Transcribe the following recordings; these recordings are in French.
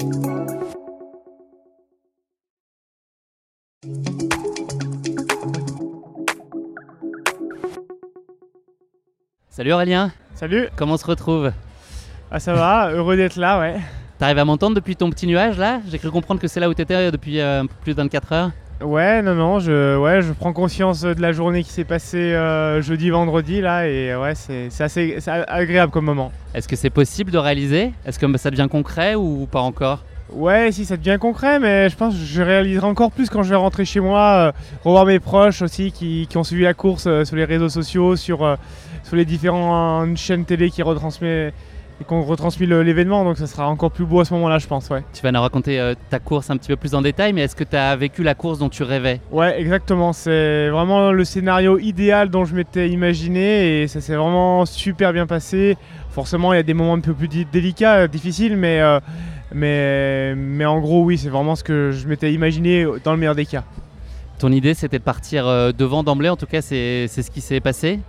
Salut Aurélien, Salut, comment on se retrouve ah ça va, heureux d'être là, ouais. T'arrives à m'entendre depuis ton petit nuage là? J'ai cru comprendre que c'est là où t'étais depuis euh, un peu plus de 24 heures. Ouais, non, non, je, ouais, je prends conscience de la journée qui s'est passée euh, jeudi, vendredi là, et ouais, c'est c'est assez agréable comme moment. Est-ce que c'est possible de réaliser? Est-ce que ça devient concret ou pas encore? Ouais, si ça devient concret, mais je pense que je réaliserai encore plus quand je vais rentrer chez moi, euh, revoir mes proches aussi qui, qui ont suivi la course euh, sur les réseaux sociaux, sur, sur les différentes chaînes télé qui retransmettent et qu'on retransmet l'événement, donc ça sera encore plus beau à ce moment-là, je pense, ouais. Tu vas nous raconter euh, ta course un petit peu plus en détail, mais est-ce que tu as vécu la course dont tu rêvais? Ouais, exactement. C'est vraiment le scénario idéal dont je m'étais imaginé et ça s'est vraiment super bien passé. Forcément, il y a des moments un peu plus délicats, euh, difficiles, mais, euh, mais, mais en gros, oui, c'est vraiment ce que je m'étais imaginé dans le meilleur des cas. Ton idée c'était de partir devant d'emblée, en tout cas c'est c'est ce qui s'est passé?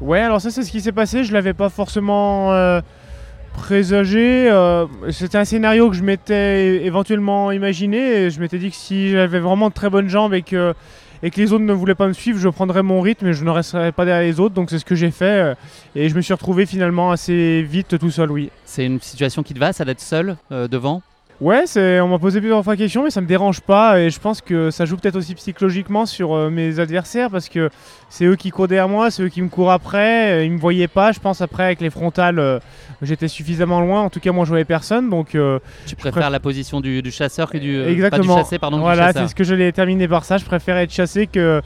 Ouais, alors ça, c'est ce qui s'est passé. Je l'avais pas forcément euh, présagé. euh, C'était un scénario que je m'étais éventuellement imaginé. Et je m'étais dit que si j'avais vraiment de très bonnes jambes et que, et que les autres ne voulaient pas me suivre, je prendrais mon rythme et je ne resterais pas derrière les autres. Donc c'est ce que j'ai fait. euh, Et je me suis retrouvé finalement assez vite tout seul, oui. C'est une situation qui te va, ça d'être seul euh, devant? Ouais, on m'a posé plusieurs fois la question, mais ça me dérange pas. Et je pense que ça joue peut-être aussi psychologiquement sur euh, mes adversaires parce que c'est eux qui courent derrière moi, c'est eux qui me courent après. Ils me voyaient pas. Je pense après avec les frontales, euh, j'étais suffisamment loin. En tout cas, moi, je voyais personne. Donc euh, Tu préfères préf- la position du, du chasseur que du, euh, exactement. pas du chassé, pardon, voilà, c'est ce que je l'ai terminé par ça. Je préfère être chassé que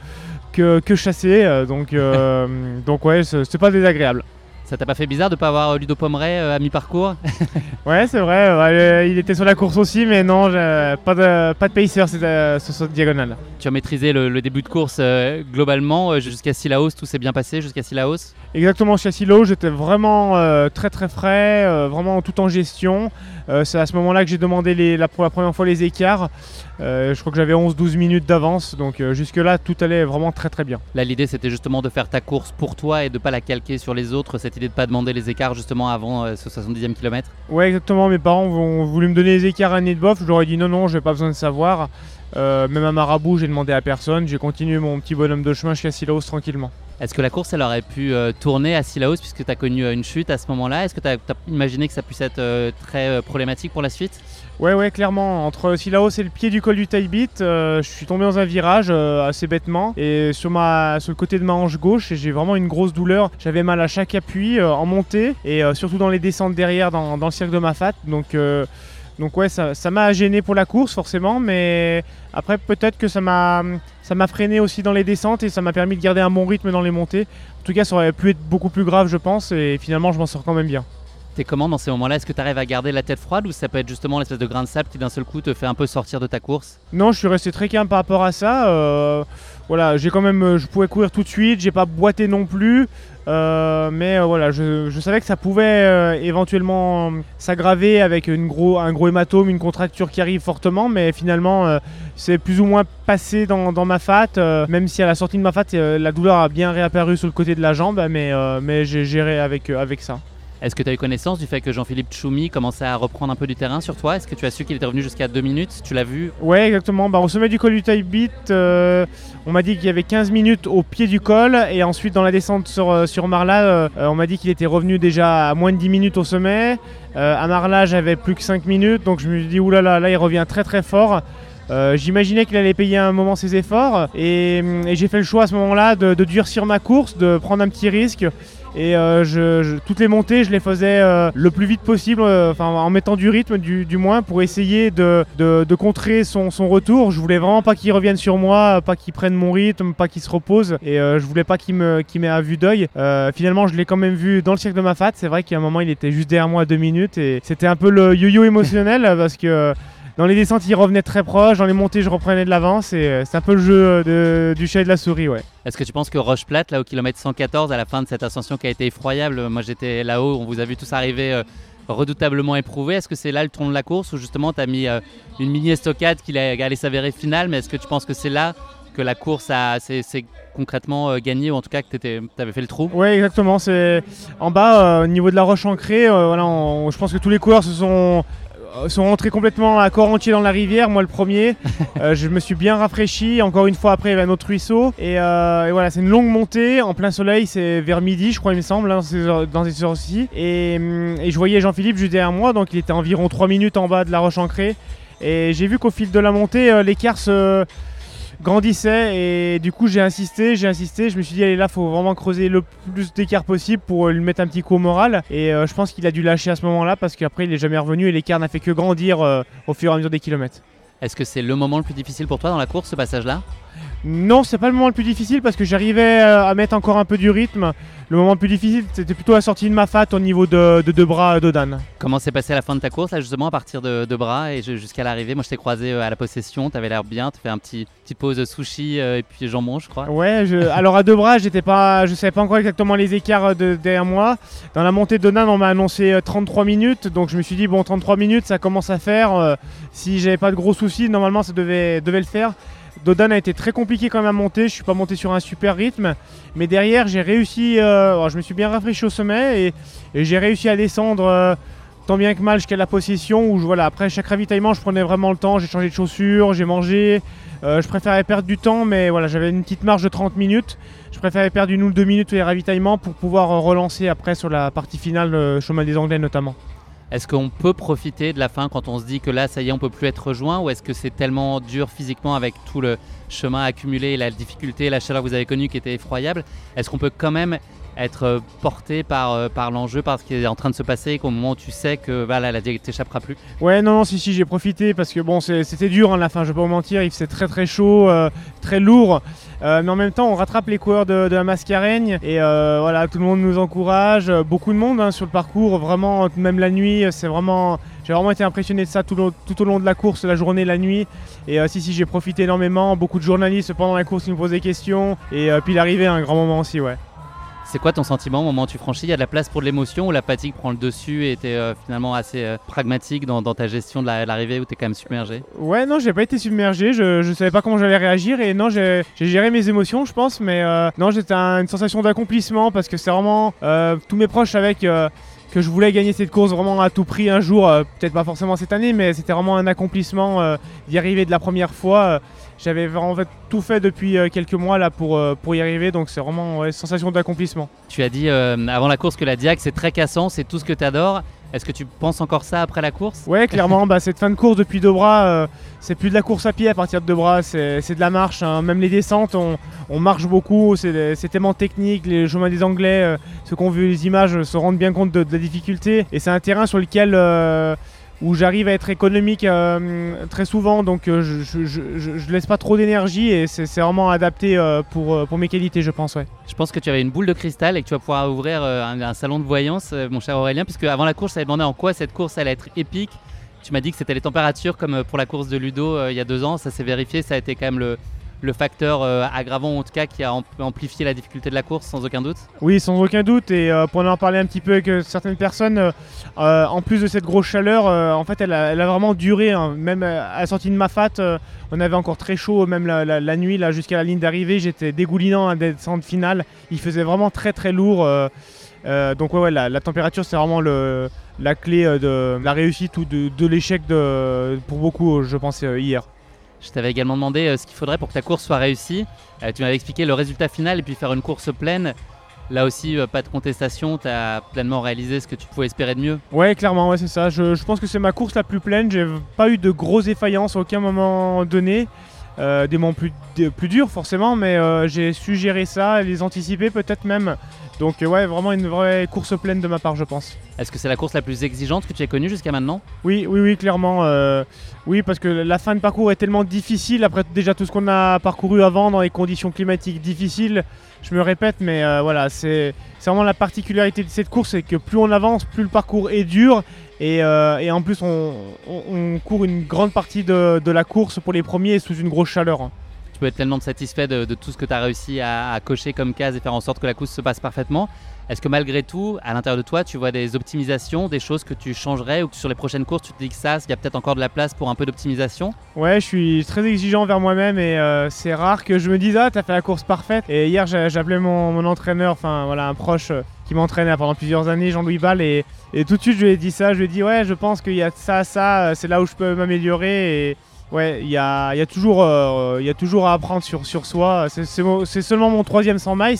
que, que chassé. euh, donc euh, donc ouais, c'est pas désagréable. Ça t'a pas fait bizarre de pas avoir euh, Ludo Pomeray euh, à mi-parcours Ouais, c'est vrai. euh, il était sur la course aussi, mais non, pas de pas de pacer euh, sur cette diagonale. Tu as maîtrisé le, le début de course euh, globalement jusqu'à Sillaos, tout s'est bien passé jusqu'à Sillaos Exactement, chez Silo, j'étais vraiment très très frais, vraiment tout en gestion. C'est à ce moment-là que j'ai demandé les, la, pour la première fois les écarts. Euh, je crois que j'avais 11-12 minutes d'avance, donc euh, jusque-là tout allait vraiment très très bien. Là, l'idée, c'était justement de faire ta course pour toi et de pas la calquer sur les autres. Cette idée de pas demander les écarts justement avant euh, ce 70e kilomètre. Ouais, exactement, mes parents ont voulu me donner les écarts à nez de bof, je leur ai dit non, non, j'ai pas besoin de savoir. Même à Marabout, j'ai demandé à personne, j'ai continué mon petit bonhomme de chemin jusqu'à Silos tranquillement. Est-ce que la course, elle aurait pu tourner à Sillaos puisque tu as connu une chute à ce moment-là? Est-ce que tu as, imaginé que ça puisse être très problématique pour la suite? Ouais, ouais, clairement. Entre Silaos et le pied du col du Taibit, euh, je suis tombé dans un virage euh, assez bêtement. Et sur, le côté de ma hanche gauche, j'ai vraiment une grosse douleur. J'avais mal à chaque appui euh, en montée et euh, surtout dans les descentes derrière, dans, le cercle de ma fat. Donc, donc ouais, ça ça m'a gêné pour la course forcément. Mais après, peut-être que ça m'a ça m'a freiné aussi dans les descentes et ça m'a permis de garder un bon rythme dans les montées. En tout cas, ça aurait pu être beaucoup plus grave, je pense. Et finalement, je m'en sors quand même bien. T'es comment dans ces moments-là Est-ce que tu arrives à garder la tête froide ou ça peut être justement l'espèce de grain de sable qui d'un seul coup te fait un peu sortir de ta course Non, je suis resté très calme par rapport à ça. euh, voilà, j'ai quand même, euh, je pouvais courir tout de suite, j'ai pas boité non plus, euh, mais voilà, je, savais que ça pouvait éventuellement s'aggraver avec un gros hématome, une contracture qui arrive fortement, mais finalement, c'est plus ou moins passé dans, ma fat, même si à la sortie de ma fat, la douleur a bien réapparu sur le côté de la jambe, mais, mais j'ai géré avec ça. Est-ce que tu as eu connaissance du fait que Jean-Philippe Choumi commençait à reprendre un peu du terrain sur toi? Est-ce que tu as su qu'il était revenu jusqu'à 2 minutes? Tu l'as vu? Ouais, exactement. Bah, au sommet du col du Taibit, euh, on m'a dit qu'il y avait 15 minutes au pied du col. Et ensuite, dans la descente sur, euh, sur Marla, euh, euh, on m'a dit qu'il était revenu déjà à moins de 10 minutes au sommet. À Marla, j'avais plus que 5 minutes. Donc je me suis dit, oulala, là, là, il revient très très fort. J'imaginais qu'il allait payer un moment ses efforts et, j'ai fait le choix à ce moment-là de, de durcir ma course, de prendre un petit risque et euh, je, toutes les montées, je les faisais euh, le plus vite possible, euh, enfin en mettant du rythme du, moins pour essayer de, de, contrer son, son, retour. Je voulais vraiment pas qu'il revienne sur moi, pas qu'il prenne mon rythme, pas qu'il se repose. Et je voulais pas qu'il me m'ait à vue d'œil. finalement, je l'ai quand même vu dans le cirque de ma fat. C'est vrai qu'à un moment, il était juste derrière moi à deux minutes et c'était un peu le yo-yo émotionnel parce que dans les descentes, il revenait très proche. Dans les montées, je reprenais de l'avance. Et euh, c'est un peu le jeu euh, du chat et de la souris, ouais. Est-ce que tu penses que Roche Plate, là au kilomètre 114, à la fin de cette ascension qui a été effroyable, moi j'étais là-haut, on vous a vu tous arriver euh, redoutablement éprouvés. Est-ce que c'est là le tronc de la course où justement tu as mis une mini estocade qui allait s'avérer finale, mais est-ce que tu penses que c'est là que la course a s'est concrètement gagnée ou en tout cas que tu avais fait le trou? Oui, exactement. C'est en bas, au niveau de la roche ancrée. voilà, je pense que tous les coureurs se sont euh, sont rentrés complètement à corps entier dans la rivière, moi le premier. Euh, je me suis bien rafraîchi. Encore une fois, après, il y avait un autre ruisseau. Et, euh, voilà, c'est une longue montée en plein soleil. C'est vers midi, je crois, il me semble, hein, dans ces heures-ci. Et, et, je voyais Jean-Philippe juste derrière moi, donc il était environ 3 minutes en bas de la roche ancrée. Et j'ai vu qu'au fil de la montée, l'écart se grandissait et du coup j'ai insisté, j'ai insisté, je me suis dit allez là faut vraiment creuser le plus d'écart possible pour lui mettre un petit coup au moral. Et euh, je pense qu'il a dû lâcher à ce moment-là parce qu'après il est jamais revenu et l'écart n'a fait que grandir euh, au fur et à mesure des kilomètres. Est-ce que c'est le moment le plus difficile pour toi dans la course ce passage là non, c'est pas le moment le plus difficile parce que j'arrivais euh, à mettre encore un peu du rythme. Le moment le plus difficile, c'était plutôt la sortie de ma fat au niveau de deux bras d'Odan. Comment s'est passé la fin de ta course, là, justement, à partir de, de bras et jusqu'à l'arrivée? Moi, je t'ai croisé euh, à la possession, tu avais l'air bien, tu fais un petit petite pause sushi euh, et puis jambon, je crois. Ouais, alors à deux bras, j'étais pas, je savais pas encore exactement les écarts de, derrière moi. Dans la montée de on m'a annoncé 33 minutes, donc je me suis dit, bon, 33 minutes, ça commence à faire. si j'avais pas de gros soucis, normalement, ça devait, devait le faire. Dodan a été très compliqué quand même à monter. Je suis pas monté sur un super rythme, mais derrière j'ai réussi. Euh, je me suis bien rafraîchi au sommet et, j'ai réussi à descendre euh, tant bien que mal jusqu'à la possession. Où après chaque ravitaillement, je prenais vraiment le temps. J'ai changé de chaussures, j'ai mangé. Euh, je préférais perdre du temps, mais j'avais une petite marge de 30 minutes. Je préférais perdre une ou deux minutes les ravitaillements pour pouvoir relancer après sur la partie finale, chemin des Anglais notamment. Est-ce qu'on peut profiter de la fin quand on se dit que là, ça y est, on peut plus être rejoint Ou est-ce que c'est tellement dur physiquement avec tout le chemin accumulé, la difficulté, la chaleur que vous avez connue qui était effroyable? Est-ce qu'on peut quand même être euh, porté par, euh, par l'enjeu, par ce qui est en train de se passer, qu'au moment où tu sais que voilà, la t'échappera plus Ouais, non, non, si, si, j'ai profité parce que bon, c'était dur hein, la fin, je vais pas vous mentir, il faisait très très chaud, euh, très lourd. mais en même temps, on rattrape les coureurs de, la Mascareigne et voilà, tout le monde nous encourage, beaucoup de monde hein, sur le parcours, vraiment, même la nuit, c'est vraiment. J'ai vraiment été impressionné de ça tout, tout, au long de la course, la journée, la nuit. Et si, si, j'ai profité énormément. Beaucoup de journalistes pendant la course qui me posaient des questions. Et puis l'arrivée, un grand moment aussi, ouais. C'est quoi ton sentiment au moment où tu franchis? Il y a de la place pour de l'émotion ou la fatigue prend le dessus et tu es euh, finalement assez euh, pragmatique dans, ta gestion de l'arrivée où tu es quand même submergé? Ouais, non, j'ai pas été submergé. Je, je savais pas comment j'allais réagir et non, j'ai géré mes émotions, je pense. Mais euh, non, j'étais une sensation d'accomplissement parce que c'est vraiment tous mes proches avec que je voulais gagner cette course vraiment à tout prix un jour, peut-être pas forcément cette année, mais c'était vraiment un accomplissement d'y arriver de la première fois. J'avais en fait tout fait depuis euh, quelques mois là pour, euh, pour y arriver, donc c'est vraiment une sensation d'accomplissement. Tu as dit euh, avant la course que la Diac c'est très cassant, c'est tout ce que tu adores. Est-ce que tu penses encore ça après la course? Ouais, clairement. bah, cette fin de course depuis deux bras, c'est plus de la course à pied à partir de deux bras, c'est de la marche. Hein. Même les descentes, on, marche beaucoup. C'est tellement technique. Les chemins des Anglais, ceux qui ont vu les images se rendent bien compte de, de la difficulté. Et c'est un terrain sur lequel où j'arrive à être économique euh, très souvent, donc euh, je, ne laisse pas trop d'énergie et c'est vraiment adapté euh, pour, mes qualités, je pense. Je pense que tu avais une boule de cristal et que tu vas pouvoir ouvrir un, salon de voyance, mon cher Aurélien, puisque avant la course, je t'avais demandé en quoi cette course allait être épique. Tu m'as dit que c'était les températures comme pour la course de Ludo il y a deux ans, ça s'est vérifié, ça a été quand même le, le facteur euh, aggravant en tout cas qui a amplifié la difficulté de la course sans aucun doute Oui, sans aucun doute. Et euh, pour en parler un petit peu avec euh, certaines personnes, en plus de cette grosse chaleur, en fait, elle a, vraiment duré. Hein. Même à la sortie de ma fat, on avait encore très chaud, même la, nuit là jusqu'à la ligne d'arrivée. J'étais dégoulinant à la descente finale. Il faisait vraiment très très lourd. donc ouais, la, température c'est vraiment la clé de la réussite ou de, de l'échec pour beaucoup, je pense, hier. Je t'avais également demandé euh, ce qu'il faudrait pour que ta course soit réussie. Euh, tu m'avais expliqué le résultat final et puis faire une course pleine. là aussi, pas de contestation, tu as pleinement réalisé ce que tu pouvais espérer de mieux. Ouais, clairement, ouais, c'est ça. Je, je pense que c'est ma course la plus pleine. J'ai pas eu de grosses défaillances à aucun moment donné. Euh, des moments plus, plus durs forcément, mais euh, j'ai su gérer ça, les anticiper peut-être même. Donc euh, ouais, vraiment une vraie course pleine de ma part, je pense. Est-ce que c'est la course la plus exigeante que tu aies connue jusqu'à maintenant? Oui, oui, oui, clairement. oui, parce que la fin de parcours est tellement difficile. Après déjà tout ce qu'on a parcouru avant dans les conditions climatiques difficiles, je me répète, mais voilà, c'est vraiment la particularité de cette course, c'est que plus on avance, plus le parcours est dur euh, et, en plus, on, court une grande partie de, la course pour les premiers sous une grosse chaleur. Hein. Tu peux être tellement satisfait de, tout ce que tu as réussi à, cocher comme case et faire en sorte que la course se passe parfaitement. Est-ce que malgré tout, à l'intérieur de toi, tu vois des optimisations, des choses que tu changerais ou que sur les prochaines courses, tu te dis que ça, il y a peut-être encore de la place pour un peu d'optimisation? Ouais, je suis très exigeant vers moi-même et euh, c'est rare que je me dise Ah, t'as fait la course parfaite. Et hier, j'appelais mon, mon, entraîneur, enfin voilà, un proche euh, qui m'entraînait pendant plusieurs années, Jean-Louis Ball, et, tout de suite, je lui ai dit ça. Je lui ai dit Ouais, je pense qu'il y a ça, ça, euh, c'est là où je peux m'améliorer. Et ouais, il y a, y, a toujours, y a toujours à apprendre sur, sur soi. C'est seulement mon troisième 100 miles.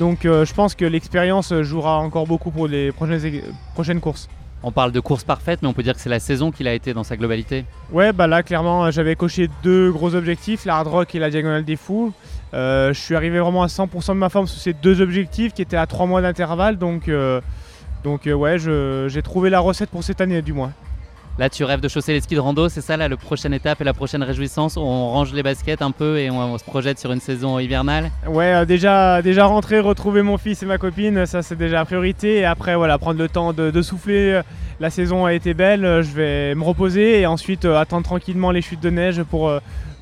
Donc euh, je pense que l'expérience jouera encore beaucoup pour les prochaines, prochaines courses. On parle de course parfaite, mais on peut dire que c'est la saison qu'il a été dans sa globalité. Ouais, bah là clairement j'avais coché deux gros objectifs, la hard rock et la diagonale des fous. Euh, je suis arrivé vraiment à 100% de ma forme sur ces deux objectifs qui étaient à trois mois d'intervalle, donc, euh, donc ouais, j'ai trouvé la recette pour cette année du moins. Là, tu rêves de chausser les skis de rando, c'est ça là, la prochaine étape et la prochaine réjouissance? On range les baskets un peu et on, se projette sur une saison hivernale? Ouais, euh, déjà, déjà rentrer, retrouver mon fils et ma copine, ça c'est déjà la priorité. Et après, voilà, prendre le temps de, souffler. La saison a été belle, je vais me reposer et ensuite euh, attendre tranquillement les chutes de neige pour, euh,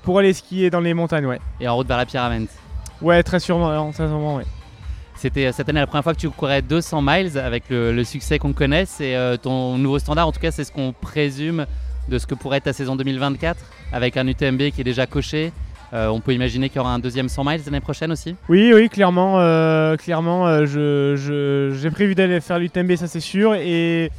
pour aller skier dans les montagnes. Ouais. Et en route vers la Pyramide Ouais, très sûrement, très sûrement, ouais. C'était euh, cette année la première fois que tu courais 200 miles avec le, succès qu'on connaît. C'est euh, ton nouveau standard, en tout cas, c'est ce qu'on présume de ce que pourrait être ta saison 2024 avec un UTMB qui est déjà coché. Euh, on peut imaginer qu'il y aura un deuxième 100 miles l'année prochaine aussi Oui, oui, clairement. clairement, j'ai prévu d'aller faire l'UTMB, ça c'est sûr. Et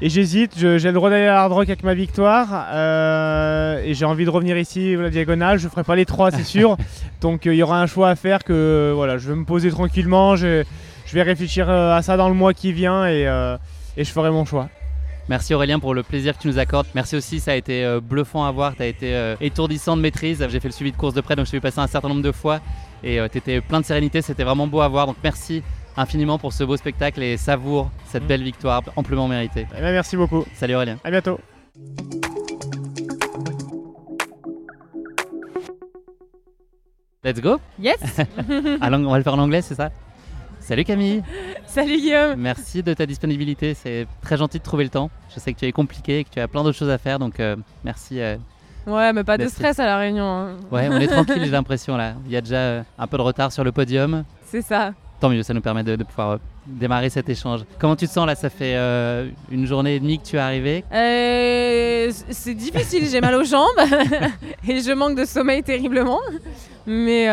et j'hésite, j'ai le droit d'aller à Hard Rock avec ma victoire. Euh, et j'ai envie de revenir ici, la diagonale. Je ne ferai pas les trois, c'est sûr. Donc euh, il y aura un choix à faire que voilà, je vais me poser tranquillement. Je, vais réfléchir euh, à ça dans le mois qui vient et, je ferai mon choix. Merci Aurélien pour le plaisir que tu nous accordes. Merci aussi, ça a été bluffant à voir. Tu as été étourdissant de maîtrise. J'ai fait le suivi de course de près, donc je vu passer un certain nombre de fois. Et tu étais plein de sérénité. C'était vraiment beau à voir. Donc merci infiniment pour ce beau spectacle et savoure cette belle victoire amplement méritée. Eh ben, merci beaucoup. Salut Aurélien. À bientôt. Let's go Yes On va le faire en anglais, c'est ça? Salut Camille Salut Guillaume Merci de ta disponibilité, c'est très gentil de trouver le temps. Je sais que tu es compliqué et que tu as plein d'autres choses à faire, donc euh, merci. Euh, ouais, mais pas de stress à la réunion. Hein. Ouais, on est tranquille, j'ai l'impression là. Il y a déjà euh, un peu de retard sur le podium. C'est ça tant mieux, ça nous permet de, pouvoir euh, démarrer cet échange. Comment tu te sens là Ça fait euh, une journée et demie que tu es arrivé euh, C'est difficile, j'ai mal aux jambes et je manque de sommeil terriblement. Mais,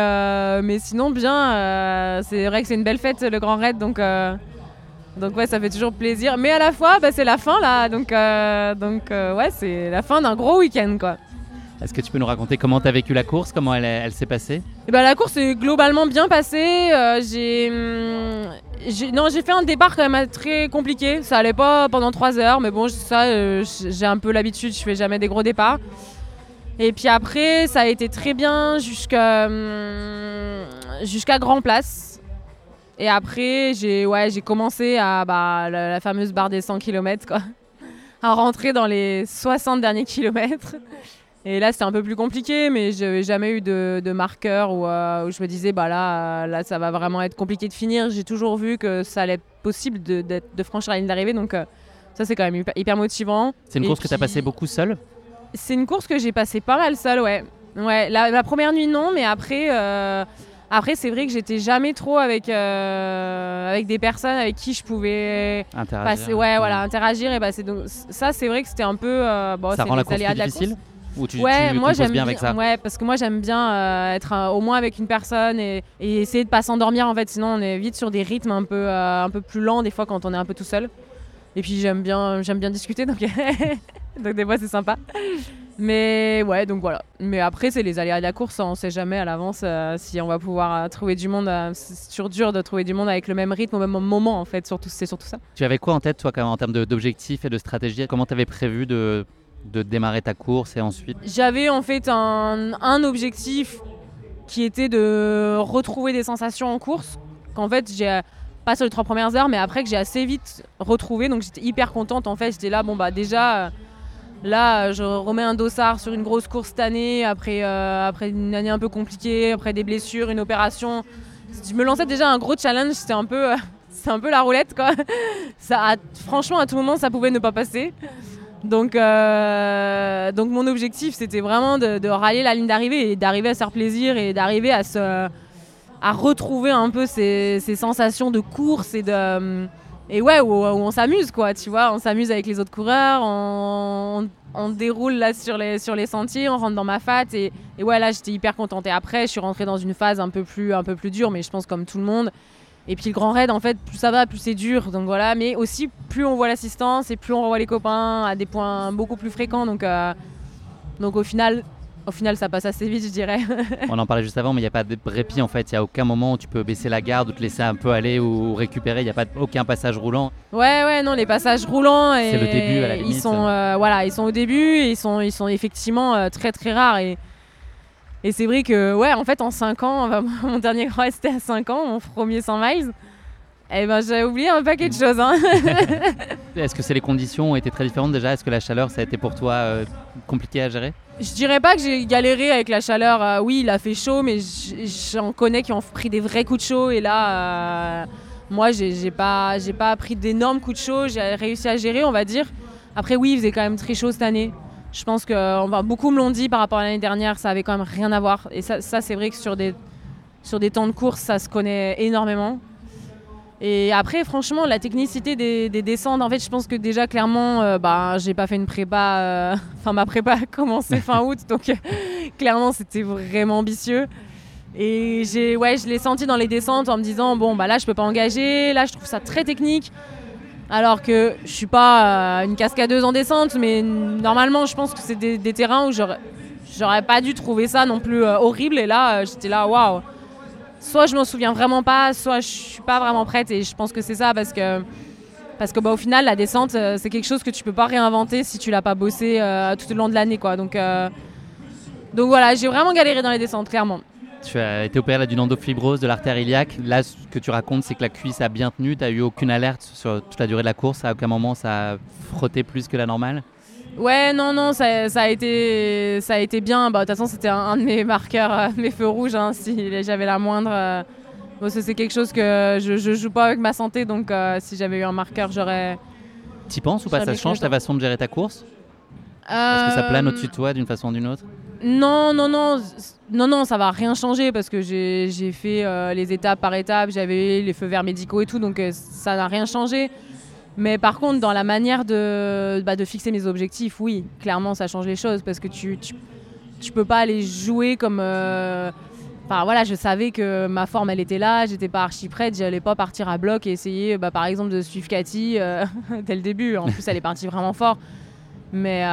mais sinon, bien, c'est vrai que c'est une belle fête le Grand Raid, donc, donc ouais, ça fait toujours plaisir. Mais à la fois, bah, c'est la fin là, donc, donc ouais, c'est la fin d'un gros week-end quoi. Est-ce que tu peux nous raconter comment tu as vécu la course, comment elle, s'est passée? Eh ben, La course est globalement bien passée. Euh, hum, j'ai, fait un départ quand même très compliqué. Ça allait pas pendant 3 heures, mais bon, ça, euh, j'ai un peu l'habitude, je fais jamais des gros départs. Et puis après, ça a été très bien jusqu'à, hum, Grand Place. Et après, j'ai, ouais, commencé à bah, la, fameuse barre des 100 km, quoi, à rentrer dans les 60 derniers kilomètres. Et là, c'était un peu plus compliqué, mais je n'avais jamais eu de, marqueur euh, où, je me disais, bah là, là, ça va vraiment être compliqué de finir. J'ai toujours vu que ça allait être possible de, franchir la ligne d'arrivée, donc euh, ça, c'est quand même hyper, motivant. C'est une course que tu as passé beaucoup seule? C'est une course que j'ai passé pas mal seule, ouais. ouais la, première nuit, non, mais après. Euh, après, c'est vrai que j'étais jamais trop avec, avec des personnes avec qui je pouvais interagir. Passer, ouais, voilà, interagir et passer. Donc, ça, c'est vrai que c'était un peu. bon, ça rend la course plus difficile? Ouais, moi j'aime bien avec ça Ouais, parce que moi j'aime bien euh, être au moins avec une personne et, essayer de pas s'endormir en fait. Sinon on est vite sur des rythmes un peu, euh, un peu plus lents des fois quand on est un peu tout seul. Et puis j'aime bien, j'aime bien discuter donc, donc des fois c'est sympa. Mais ouais, donc voilà. Mais après, c'est les aléas de la course. hein. On sait jamais à l'avance euh, si on va pouvoir euh, trouver du monde. euh, c'est toujours dur de trouver du monde avec le même rythme au même moment, en fait. Surtout, c'est surtout ça. Tu avais quoi en tête, toi, quand même, en termes d'objectifs et de stratégie Comment tu avais prévu de, de démarrer ta course et ensuite J'avais en fait un, un objectif qui était de retrouver des sensations en course. Qu'en fait, j'ai pas sur les trois premières heures, mais après que j'ai assez vite retrouvé. Donc j'étais hyper contente. En fait, j'étais là, bon bah déjà, euh, là, je remets un dossard sur une grosse course cette année, après, euh, après une année un peu compliquée, après des blessures, une opération. Je me lançais déjà un gros challenge. C'était un peu, euh, c'est un peu la roulette quoi. Ça, franchement, à tout moment, ça pouvait ne pas passer. Donc, euh, donc mon objectif, c'était vraiment de, de rallier la ligne d'arrivée et d'arriver à se faire plaisir et d'arriver à se, à retrouver un peu ces, sensations de course et de et ouais où, où on s'amuse quoi, tu vois, on s'amuse avec les autres coureurs, on, on déroule là sur les sur les sentiers, on rentre dans ma fat et, et ouais là j'étais hyper contente. Et après, je suis rentrée dans une phase un peu plus un peu plus dure, mais je pense comme tout le monde. Et puis le grand raid, en fait, plus ça va, plus c'est dur. Donc voilà, mais aussi plus on voit l'assistance et plus on revoit les copains à des points beaucoup plus fréquents. Donc, euh, donc au final, au final, ça passe assez vite, je dirais. On en parlait juste avant, mais il n'y a pas de répit en fait. Il n'y a aucun moment où tu peux baisser la garde ou te laisser un peu aller ou récupérer. Il n'y a pas de- aucun passage roulant. Ouais, ouais, non, les passages roulants. C'est le début, à la Ils limite. sont, euh, voilà, ils sont au début et ils sont, ils sont effectivement euh, très très rares. Et, et c'est vrai que, ouais, en fait, en 5 ans, mon dernier grand c'était à 5 ans, mon premier 100 miles. Et ben, j'ai oublié un paquet de choses. Hein. Est-ce que c'est les conditions ont été très différentes déjà? Est-ce que la chaleur, ça a été pour toi euh, compliqué à gérer? Je dirais pas que j'ai galéré avec la chaleur. euh, oui, il a fait chaud, mais j'en connais qui ont pris des vrais coups de chaud. Et là, euh, moi, j'ai pas, j'ai pas pris d'énormes coups de chaud. J'ai réussi à gérer, on va dire. Après, oui, il faisait quand même très chaud cette année. Je pense que enfin, beaucoup me l'ont dit par rapport à l'année dernière, ça avait quand même rien à voir. Et ça, ça c'est vrai que sur des, sur des temps de course, ça se connaît énormément. Et après, franchement, la technicité des, des descentes, en fait, je pense que déjà, clairement, euh, bah, j'ai pas fait une prépa. euh, Enfin, ma prépa a commencé fin août, donc euh, clairement, c'était vraiment ambitieux. Et j'ai, ouais, je l'ai senti dans les descentes en me disant, bon, bah là, je peux pas engager, là, je trouve ça très technique. Alors que je suis pas euh, une cascadeuse en descente, mais normalement, je pense que c'est des, terrains où j'aurais, pas dû trouver ça non plus euh, horrible. Et là, euh, j'étais là, waouh soit je m'en souviens vraiment pas, soit je suis pas vraiment prête et je pense que c'est ça parce que parce que bah, au final la descente c'est quelque chose que tu peux pas réinventer si tu l'as pas bossé tout au long de l'année quoi. Donc donc voilà, j'ai vraiment galéré dans les descentes clairement. Tu as été opéré d'une endofibrose de l'artère iliaque. Là, ce que tu racontes, c'est que la cuisse a bien tenu. Tu n'as eu aucune alerte sur toute la durée de la course. À aucun moment, ça a frotté plus que la normale. Ouais, non, non, ça, ça a, été, ça a été bien. Bah, De toute façon, c'était un, un de mes marqueurs, euh, mes feux rouges. hein, si j'avais la moindre. euh, bon, c'est quelque chose que je, je joue pas avec ma santé. Donc, euh, si j'avais eu un marqueur, j'aurais. Tu penses ou pas? Ça change ta façon de gérer ta course? Est-ce que ça plane au-dessus de toi d'une façon ou d'une autre? Non, non, non, non, non, ça va rien changer parce que j'ai fait euh, les étapes par étapes, j'avais les feux verts médicaux et tout, donc euh, ça n'a rien changé. Mais par contre, dans la manière de, bah, de fixer mes objectifs, oui, clairement, ça change les choses parce que tu, tu, peux pas aller jouer comme. euh, Enfin voilà, je savais que ma forme elle était là, j'étais pas archi prête, j'allais pas partir à bloc et essayer bah, par exemple de suivre Cathy dès le début. En plus, elle est partie vraiment fort. Mais,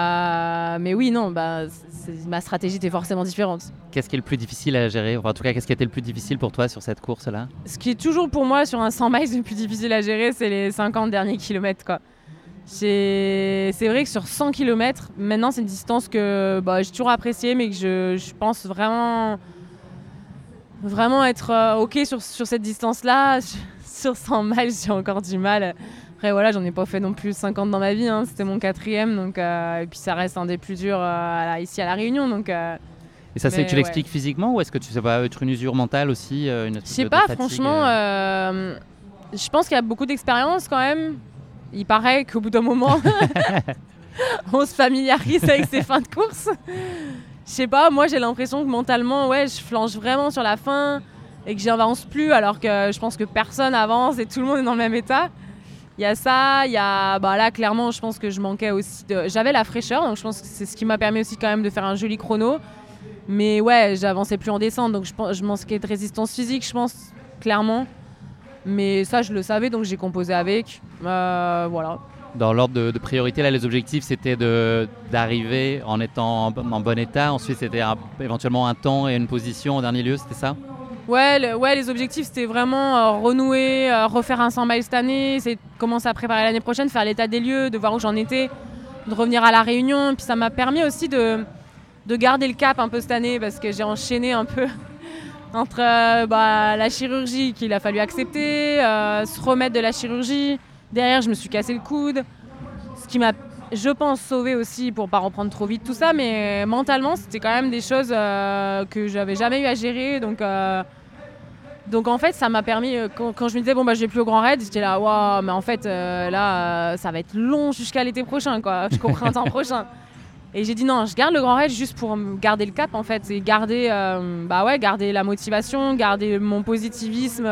mais oui, non, bah, ma stratégie était forcément différente. Qu'est-ce qui est le plus difficile à gérer Enfin, En tout cas, qu'est-ce qui a été le plus difficile pour toi sur cette course-là? Ce qui est toujours pour moi sur un 100 miles le plus difficile à gérer, c'est les 50 derniers kilomètres. Quoi. C'est vrai que sur 100 km, maintenant c'est une distance que bah, j'ai toujours appréciée, mais que je, je pense vraiment, vraiment être euh, OK sur, sur cette distance-là. Sur 100 miles, j'ai encore du mal. Après, voilà, j'en ai pas fait non plus 50 dans ma vie. hein. C'était mon quatrième, donc, euh, et puis ça reste un des plus durs euh, ici à La Réunion. Donc, euh, Et ça, c'est tu l'expliques physiquement ou est-ce que tu sais pas être une usure mentale aussi Je sais pas, franchement, je pense qu'il y a beaucoup d'expérience quand même. Il paraît qu'au bout d'un moment, on se familiarise avec ses fins de course. Je sais pas, moi j'ai l'impression que mentalement, ouais, je flanche vraiment sur la fin et que j'avance plus alors que je pense que personne avance et tout le monde est dans le même état. Il y a ça, il y a bah là clairement, je pense que je manquais aussi de j'avais la fraîcheur donc je pense que c'est ce qui m'a permis aussi quand même de faire un joli chrono. Mais ouais, j'avançais plus en descente donc je je manquais de résistance physique, je pense clairement. Mais ça je le savais donc j'ai composé avec. Euh, voilà. dans l'ordre de, priorité, là, les objectifs, c'était d'arriver en étant en, bon état. Ensuite, c'était éventuellement un temps et une position en dernier lieu, c'était ça? Ouais, ouais, les objectifs, c'était vraiment euh, renouer, euh, refaire un 100 miles cette année, c'est commencer à préparer l'année prochaine, faire l'état des lieux, de voir où j'en étais, de revenir à la réunion. Puis ça m'a permis aussi de, de garder le cap un peu cette année parce que j'ai enchaîné un peu entre euh, bah, la chirurgie qu'il a fallu accepter, se remettre de la chirurgie Derrière, je me suis cassé le coude, ce qui m'a, je pense, sauvé aussi pour pas reprendre trop vite tout ça. Mais mentalement, c'était quand même des choses que j'avais jamais eu à gérer. Donc, donc en fait, ça m'a permis, euh, quand, je me disais, bon, bah, je vais plus au Grand Raid, j'étais là, waouh, mais en fait, là, ça va être long jusqu'à l'été prochain, quoi, jusqu'au printemps prochain. Et j'ai dit non, je garde le Grand Raid juste pour garder le cap, en fait, et garder, bah ouais, garder la motivation, garder mon positivisme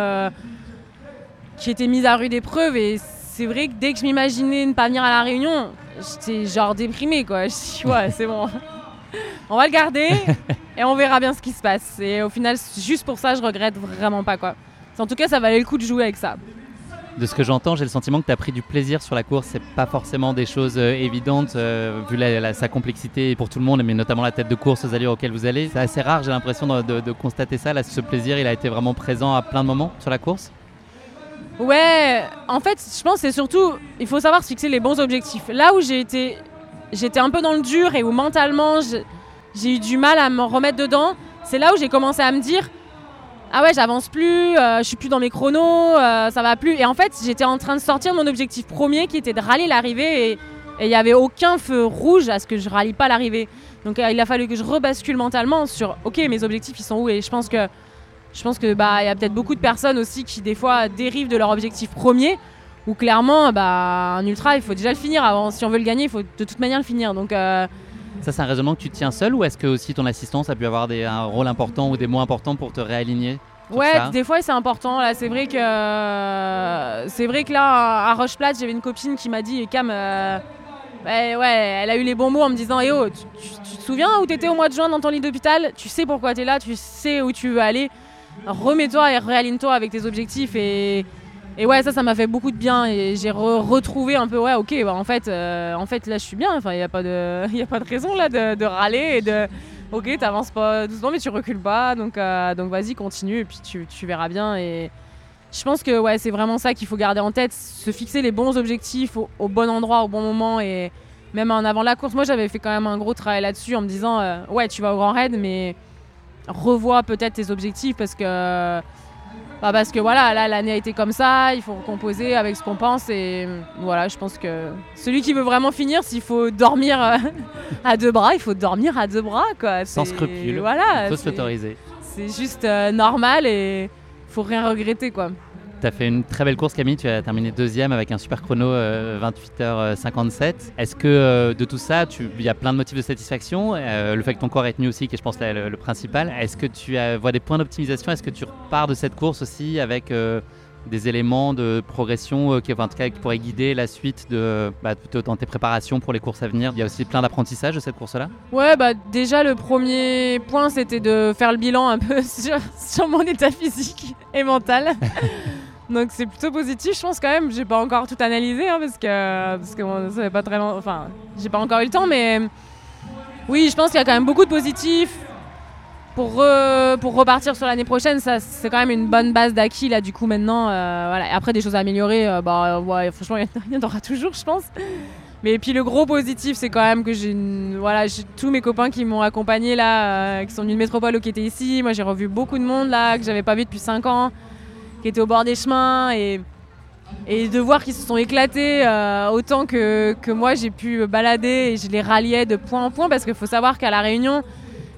qui était mis à rude épreuve. Et c'est vrai que dès que je m'imaginais ne pas venir à la réunion, j'étais genre déprimée quoi. Je dis ouais, c'est bon. On va le garder et on verra bien ce qui se passe. Et au final, juste pour ça, je regrette vraiment pas quoi. En tout cas, ça valait le coup de jouer avec ça. De ce que j'entends, j'ai le sentiment que tu as pris du plaisir sur la course. C'est pas forcément des choses euh, évidentes euh, vu sa complexité pour tout le monde, mais notamment la tête de course aux allures auxquelles vous allez. C'est assez rare, j'ai l'impression de, constater ça. Là, ce plaisir, il a été vraiment présent à plein de moments sur la course. Ouais, en fait, je pense que c'est surtout, il faut savoir se fixer les bons objectifs. Là où j'ai été, j'étais un peu dans le dur et où mentalement j'ai eu du mal à me remettre dedans, c'est là où j'ai commencé à me dire, ah ouais, j'avance plus, euh, je suis plus dans mes chronos, euh, ça va plus. Et en fait, j'étais en train de sortir mon objectif premier qui était de rallier l'arrivée et il n'y avait aucun feu rouge à ce que je rallie pas l'arrivée. Donc euh, il a fallu que je rebascule mentalement sur, ok, mes objectifs ils sont où? Et je pense que je pense bah y a peut-être beaucoup de personnes aussi qui des fois dérivent de leur objectif premier où clairement bah un ultra il faut déjà le finir avant. Si on veut le gagner il faut de toute manière le finir. Donc euh, ça c'est un raisonnement que tu tiens seul ou est-ce que aussi ton assistance a pu avoir des, un rôle important ou des mots importants pour te réaligner Ouais, des fois c'est important. Là, c'est vrai que c'est vrai que là à roche j'avais une copine qui m'a dit Cam, euh, ouais, ouais, elle a eu les bons mots en me disant Eh oh, tu, te souviens où t'étais au mois de juin dans ton lit d'hôpital? Tu sais pourquoi t'es là, tu sais où tu veux aller. Remets-toi et réaligne-toi avec tes objectifs et, et ouais ça ça m'a fait beaucoup de bien et j'ai retrouvé un peu ouais ok bah, en fait euh, en fait là je suis bien. Enfin il n'y a pas de a pas de raison là de, râler et de ok t'avances pas doucement mais tu recules pas. Donc euh, donc vas-y continue et puis tu, tu, verras bien. Et je pense que ouais c'est vraiment ça qu'il faut garder en tête se fixer les bons objectifs au, bon endroit au bon moment et même en avant la course. Moi j'avais fait quand même un gros travail là-dessus en me disant euh, ouais tu vas au grand raid mais revois peut-être tes objectifs parce que bah parce que voilà là l'année a été comme ça il faut composer avec ce qu'on pense et voilà je pense que celui qui veut vraiment finir s'il faut dormir euh, à deux bras il faut dormir à deux bras quoi. Sans scrupule. voilà il faut s'autoriser c'est juste euh, normal et faut rien regretter quoi tu as fait une très belle course, Camille. Tu as terminé deuxième avec un super chrono 28h57. Euh, Est-ce que euh, de tout ça, il y a plein de motifs de satisfaction euh, Le fait que ton corps est tenu aussi, qui est, je pense, le, le principal. Est-ce que tu vois des points d'optimisation? Est-ce que tu repars de cette course aussi avec des éléments de progression qui, en tout cas, qui pourraient guider la suite de, bah, dans tes préparations pour les courses à venir? Il y a aussi plein d'apprentissages de cette course-là? Ouais, bah, déjà, le premier point, c'était de faire le bilan un peu sur, sur mon état physique et mental. Donc c'est plutôt positif, je pense quand même. J'ai pas encore tout analysé hein, parce que parce que ça pas très enfin j'ai pas encore eu le temps, mais oui, je pense qu'il y a quand même beaucoup de positifs. Pour, pour repartir sur l'année prochaine, ça c'est quand même une bonne base d'acquis là du coup maintenant. Euh, voilà. après des choses à améliorer, euh, bah ouais, franchement il y en aura toujours, je pense. Mais puis le gros positif, c'est quand même que j'ai voilà, tous mes copains qui m'ont accompagné là, euh, qui sont venus de métropole ou qui étaient ici. Moi j'ai revu beaucoup de monde là que j'avais pas vu depuis 5 ans qui étaient au bord des chemins et, de voir qu'ils se sont éclatés euh, autant que, que moi j'ai pu balader et je les ralliais de point en point parce qu'il faut savoir qu'à La Réunion,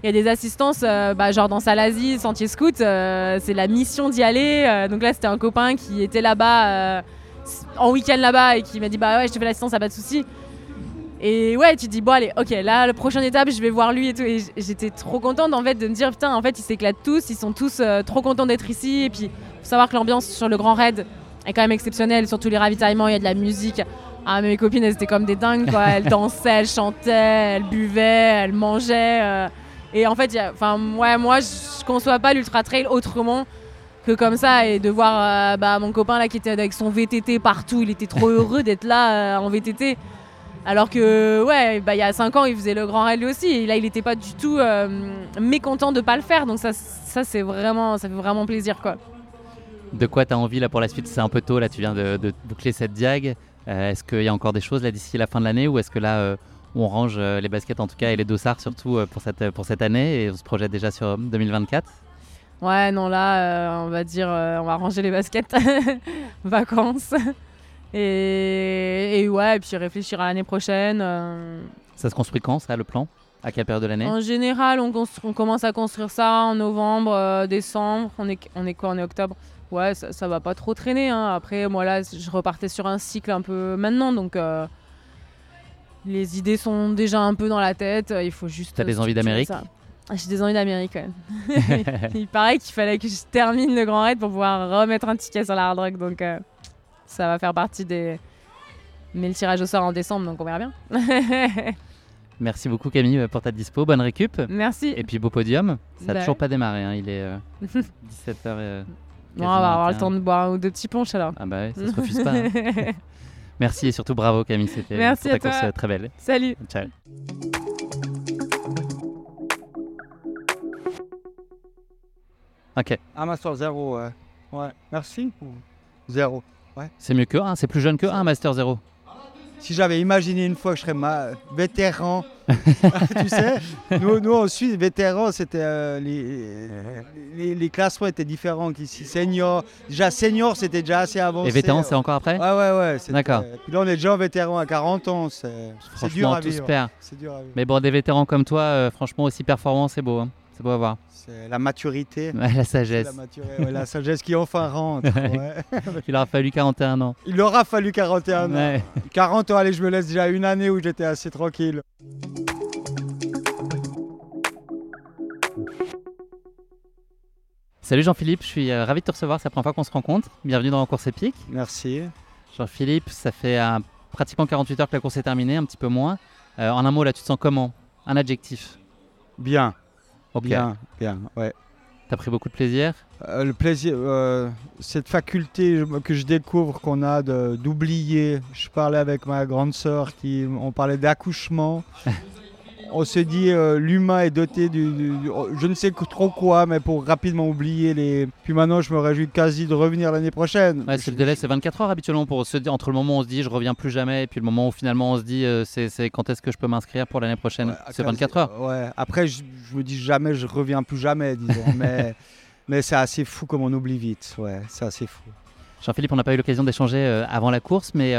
il y a des assistances, euh, bah, genre dans Salazie, Sentier Scout, euh, c'est la mission d'y aller. donc là, c'était un copain qui était là-bas, en week-end là-bas, et qui m'a dit Bah ouais, je te fais l'assistance, ça pas de souci. Et ouais, tu dis, bon, allez, ok, là, la prochaine étape, je vais voir lui et tout. Et j'étais trop contente, en fait, de me dire, putain, en fait, ils s'éclatent tous, ils sont tous trop contents d'être ici. Et puis, faut savoir que l'ambiance sur le Grand Raid est quand même exceptionnelle, surtout les ravitaillements, il y a de la musique. Ah, mes copines, elles étaient comme des dingues, quoi. Elles dansaient, elles chantaient, elles buvaient, elles mangeaient. Euh. et en fait, enfin, ouais, moi, je conçois pas l'ultra trail autrement que comme ça et de voir euh, bah, mon copain là qui était avec son VTT partout, il était trop heureux d'être là euh, en VTT. Alors que ouais, bah, il y a 5 ans, il faisait le Grand Raid lui aussi et là il n'était pas du tout euh, mécontent de pas le faire. Donc ça, ça c'est vraiment, ça fait vraiment plaisir quoi. De quoi tu as envie là pour la suite? C'est un peu tôt là, tu viens de, de boucler cette diag. Euh, est-ce qu'il y a encore des choses là d'ici la fin de l'année ou est-ce que là euh, on range euh, les baskets en tout cas et les dossards surtout pour cette, pour cette année et on se projette déjà sur 2024 Ouais, non, là, on va dire, on va ranger les baskets, vacances. Et, et ouais, et puis réfléchir à l'année prochaine. Ça se construit quand ça le plan? À quelle période de l'année? En général, on, commence à construire ça en novembre, décembre. On est, on est quoi? On est octobre Ouais, ça, ça va pas trop traîner. hein. Après, moi là, je repartais sur un cycle un peu maintenant, donc euh, les idées sont déjà un peu dans la tête. Il faut juste. T'as des euh, envies d'Amérique. Ah, J'ai des envies d'Amérique, ouais. Il paraît qu'il fallait que je termine le Grand Raid pour pouvoir remettre un ticket sur la Hard Rock, donc euh, ça va faire partie des. Mais le tirage au sort en décembre, donc on verra bien. Merci beaucoup Camille pour ta dispo, bonne récup. Merci. Et puis beau podium, ça n'a Bah toujours ouais. pas démarré, hein, il est 17h. Bon, on va avoir le temps de boire un ou deux petits punch alors. Ah bah ouais, ça se refuse pas. hein. Merci et surtout bravo Camille, c'était Merci pour ta toi. course euh, très belle. Salut. Ciao. Ok, Un Master 0, ouais. Ouais, merci. Zéro? c'est mieux que 1, c'est plus jeune que 1 Master 0. Si j'avais imaginé une fois que je serais ma... vétéran, tu sais, nous, nous en Suisse, vétéran, c'était euh, les, les, les classements étaient différents qu'ici. Senior, déjà senior, c'était déjà assez avancé. Et vétéran, c'est encore après? Ouais, ouais, ouais. D'accord. Puis là, on est déjà vétéran à 40 ans. C'est dur dur à vivre. Mais bon, des vétérans comme toi, euh, franchement, aussi performants, c'est beau. hein. C'est beau à voir. C'est la maturité. Ouais, la sagesse. La, maturité, ouais, la sagesse qui enfin rentre. Il aura fallu 41 ans. Il aura fallu 41 ans. Ouais. 40 ans, allez, je me laisse déjà une année où j'étais assez tranquille. Salut Jean-Philippe, je suis euh, ravi de te recevoir, c'est la première fois qu'on se rencontre. Bienvenue dans Course Épique. Merci. Jean-Philippe, ça fait euh, pratiquement 48 heures que la course est terminée, un petit peu moins. Euh, en un mot, là, tu te sens comment? Un adjectif Bien, Ok. bien, bien, ouais. T'as pris beaucoup de plaisir Euh, le plaisir, euh, cette faculté que je découvre qu'on a de- d'oublier. Je parlais avec ma grande sœur qui, on parlait d'accouchement. on se dit euh, l'humain est doté du, du- du- je ne sais trop quoi, mais pour rapidement oublier les. Puis maintenant, je me réjouis quasi de revenir l'année prochaine. Ouais, c'est le délai, c'est 24 heures habituellement pour se dire, entre le moment où on se dit je reviens plus jamais et puis le moment où finalement on se dit euh, c'est c'est quand est-ce que je peux m'inscrire pour l'année prochaine. Ouais, c'est quasi- 24 heures. Ouais. Après, je, je me dis jamais, je reviens plus jamais, disons. mais mais c'est assez fou comme on oublie vite. Ouais, c'est assez fou. Jean-Philippe, on n'a pas eu l'occasion d'échanger euh, avant la course, mais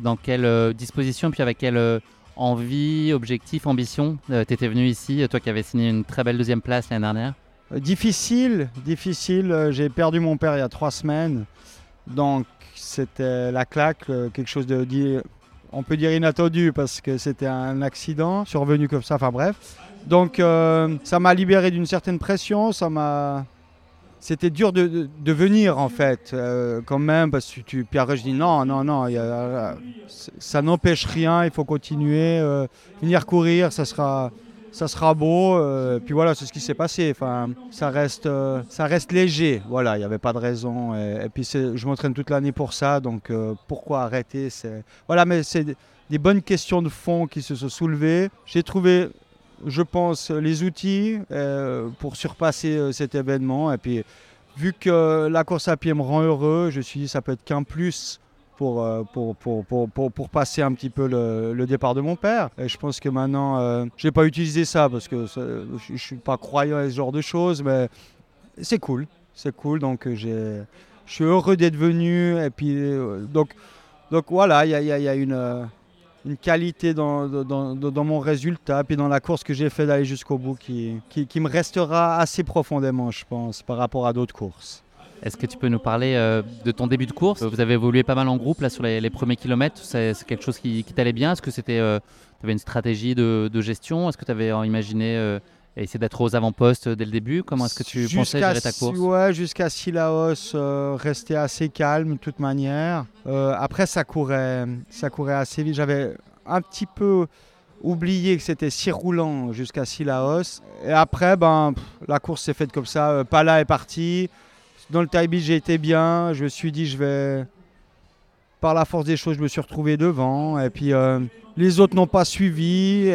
dans quelle disposition, puis avec quelle envie, objectif, ambition tu étais venu ici, euh, toi qui avais signé une très belle deuxième place l'année dernière Euh, Difficile, difficile. Euh, J'ai perdu mon père il y a trois semaines. Donc, c'était la claque, euh, quelque chose de. On peut dire inattendu parce que c'était un accident survenu comme ça. Enfin, bref. Donc, euh, ça m'a libéré d'une certaine pression. Ça m'a. C'était dur de, de- venir en fait, euh, quand même, parce que tu, puis après je non, non, non, a- ça n'empêche rien, il faut continuer, euh, venir courir, ça sera, ça sera beau. euh, puis voilà, c'est ce qui s'est passé. Enfin, ça reste, euh, ça reste léger. Voilà, il n'y avait pas de raison. Et, et puis je m'entraîne toute l'année pour ça, donc euh, pourquoi arrêter. Voilà, mais c'est des bonnes questions de fond qui se sont soulevées. J'ai trouvé, je pense, les outils euh, pour surpasser euh, cet événement. Et puis, vu que la course à pied me rend heureux, je me suis dit ça peut être qu'un plus pour, euh, pour, pour, pour, pour, pour passer un petit peu le, départ de mon père. Et je pense que maintenant, je n'ai pas utilisé ça parce que je ne suis pas croyant à ce genre de choses, mais c'est cool. C'est cool. Donc, je suis heureux d'être venu. Et puis, donc, donc voilà, il y a, y a- y a une, une qualité dans, dans, mon résultat, puis dans la course que j'ai fait d'aller jusqu'au bout qui, qui, me restera assez profondément, je pense, par rapport à d'autres courses. Est-ce que tu peux nous parler euh, de ton début de course? Vous avez évolué pas mal en groupe là sur les, premiers kilomètres. C'est quelque chose qui, qui t'allait bien? Est-ce que c'était, euh, tu avais une stratégie de, gestion? Est-ce que tu avais imaginé euh, essayer d'être aux avant-postes dès le début Comment est-ce que tu pensais gérer ta course Ouais, jusqu'à Sillaos, euh, rester assez calme de toute manière. Euh, après, ça courait, ça courait assez vite. J'avais un petit peu oublié que c'était si roulant jusqu'à Sillaos. Et après, ben, pff, la course s'est faite comme ça. Euh, Pala est parti. dans le beat, j'ai été bien. Je me suis dit, je vais. Par la force des choses, je me suis retrouvé devant. Et puis, euh, les autres n'ont pas suivi.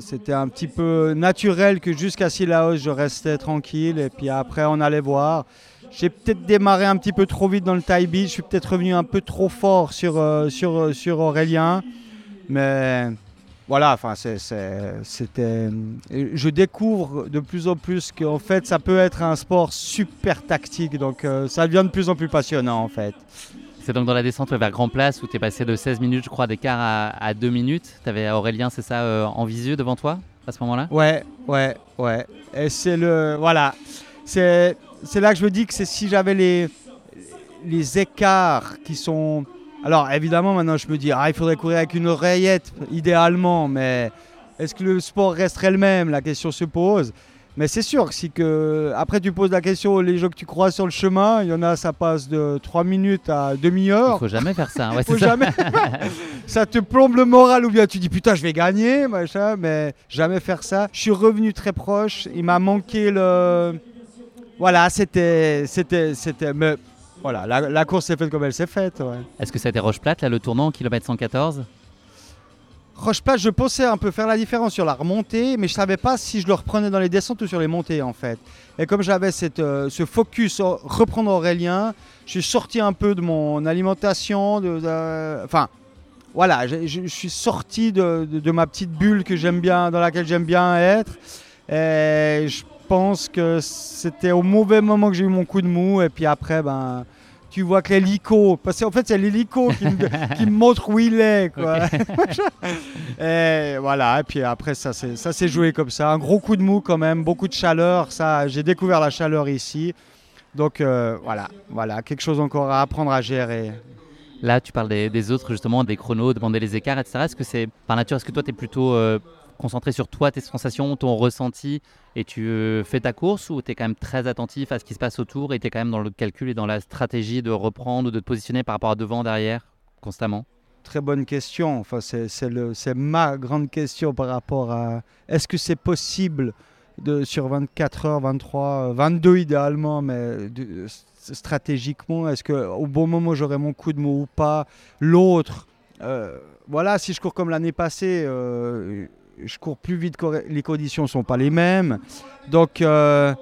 C'était un petit peu naturel que jusqu'à Sillaos, je restais tranquille. Et puis après, on allait voir. J'ai peut-être démarré un petit peu trop vite dans le beat. Je suis peut-être revenu un peu trop fort sur, euh, sur, euh, sur Aurélien. Mais voilà, enfin, c'était. Je découvre de plus en plus qu'en fait, ça peut être un sport super tactique. Donc, ça devient de plus en plus passionnant, en fait. C'est donc dans la descente vers Grand Place où tu es passé de 16 minutes, je crois, d'écart à, à 2 minutes. Tu avais Aurélien, c'est ça, en visu devant toi à ce moment-là? Ouais, ouais, ouais. Et c'est le. Voilà. C'est là que je me dis que si j'avais les, les écarts qui sont. Alors évidemment, maintenant je me dis, ah, il faudrait courir avec une oreillette, idéalement, mais est-ce que le sport resterait le même? La question se pose. Mais c'est sûr que si que après tu poses la question les gens que tu crois sur le chemin, il y en a ça passe de 3 minutes à demi-heure. Il faut jamais faire ça. Ouais, faut ça. jamais. ça te plombe le moral ou bien tu dis putain je vais gagner machin, mais jamais faire ça. Je suis revenu très proche. Il m'a manqué le voilà, c'était. c'était, c'était mais voilà, la, course s'est faite comme elle s'est faite. Est-ce que c'était Roche-Plate, là, le tournant, kilomètre 114 Je pensais un peu faire la différence sur la remontée, mais je savais pas si je le reprenais dans les descentes ou sur les montées, en fait. Et comme j'avais euh, ce focus reprendre Aurélien, je suis sorti un peu de mon alimentation. De, enfin, voilà, je, suis sorti de, de, ma petite bulle que j'aime bien, dans laquelle j'aime bien être. Et je pense que c'était au mauvais moment que j'ai eu mon coup de mou. Et puis après, ben, tu vois que l'hélico, parce qu'en fait, c'est l'hélico qui, me, montre où il est. Quoi. et voilà, et puis après, ça s'est joué comme ça. Un gros coup de mou quand même, beaucoup de chaleur. Ça, J'ai découvert la chaleur ici. Donc euh, voilà, voilà, quelque chose encore à apprendre à gérer. Là, tu parles des, autres, justement, des chronos, demander les écarts, etc. Est-ce que c'est par nature, est-ce que toi, tu es plutôt euh, concentré sur toi, tes sensations, ton ressenti, et tu euh, fais ta course ou tu es quand même très attentif à ce qui se passe autour et tu es quand même dans le calcul et dans la stratégie de reprendre ou de te positionner par rapport à devant, derrière, constamment? Très bonne question. Enfin, c'est ma grande question par rapport à est-ce que c'est possible de, sur 24 heures, 23, 22 idéalement, mais stratégiquement, est-ce qu'au bon moment j'aurai mon coup de mot ou pas? L'autre, euh, voilà, si je cours comme l'année passée, euh, je cours plus vite, les conditions ne sont pas les mêmes. Donc, euh,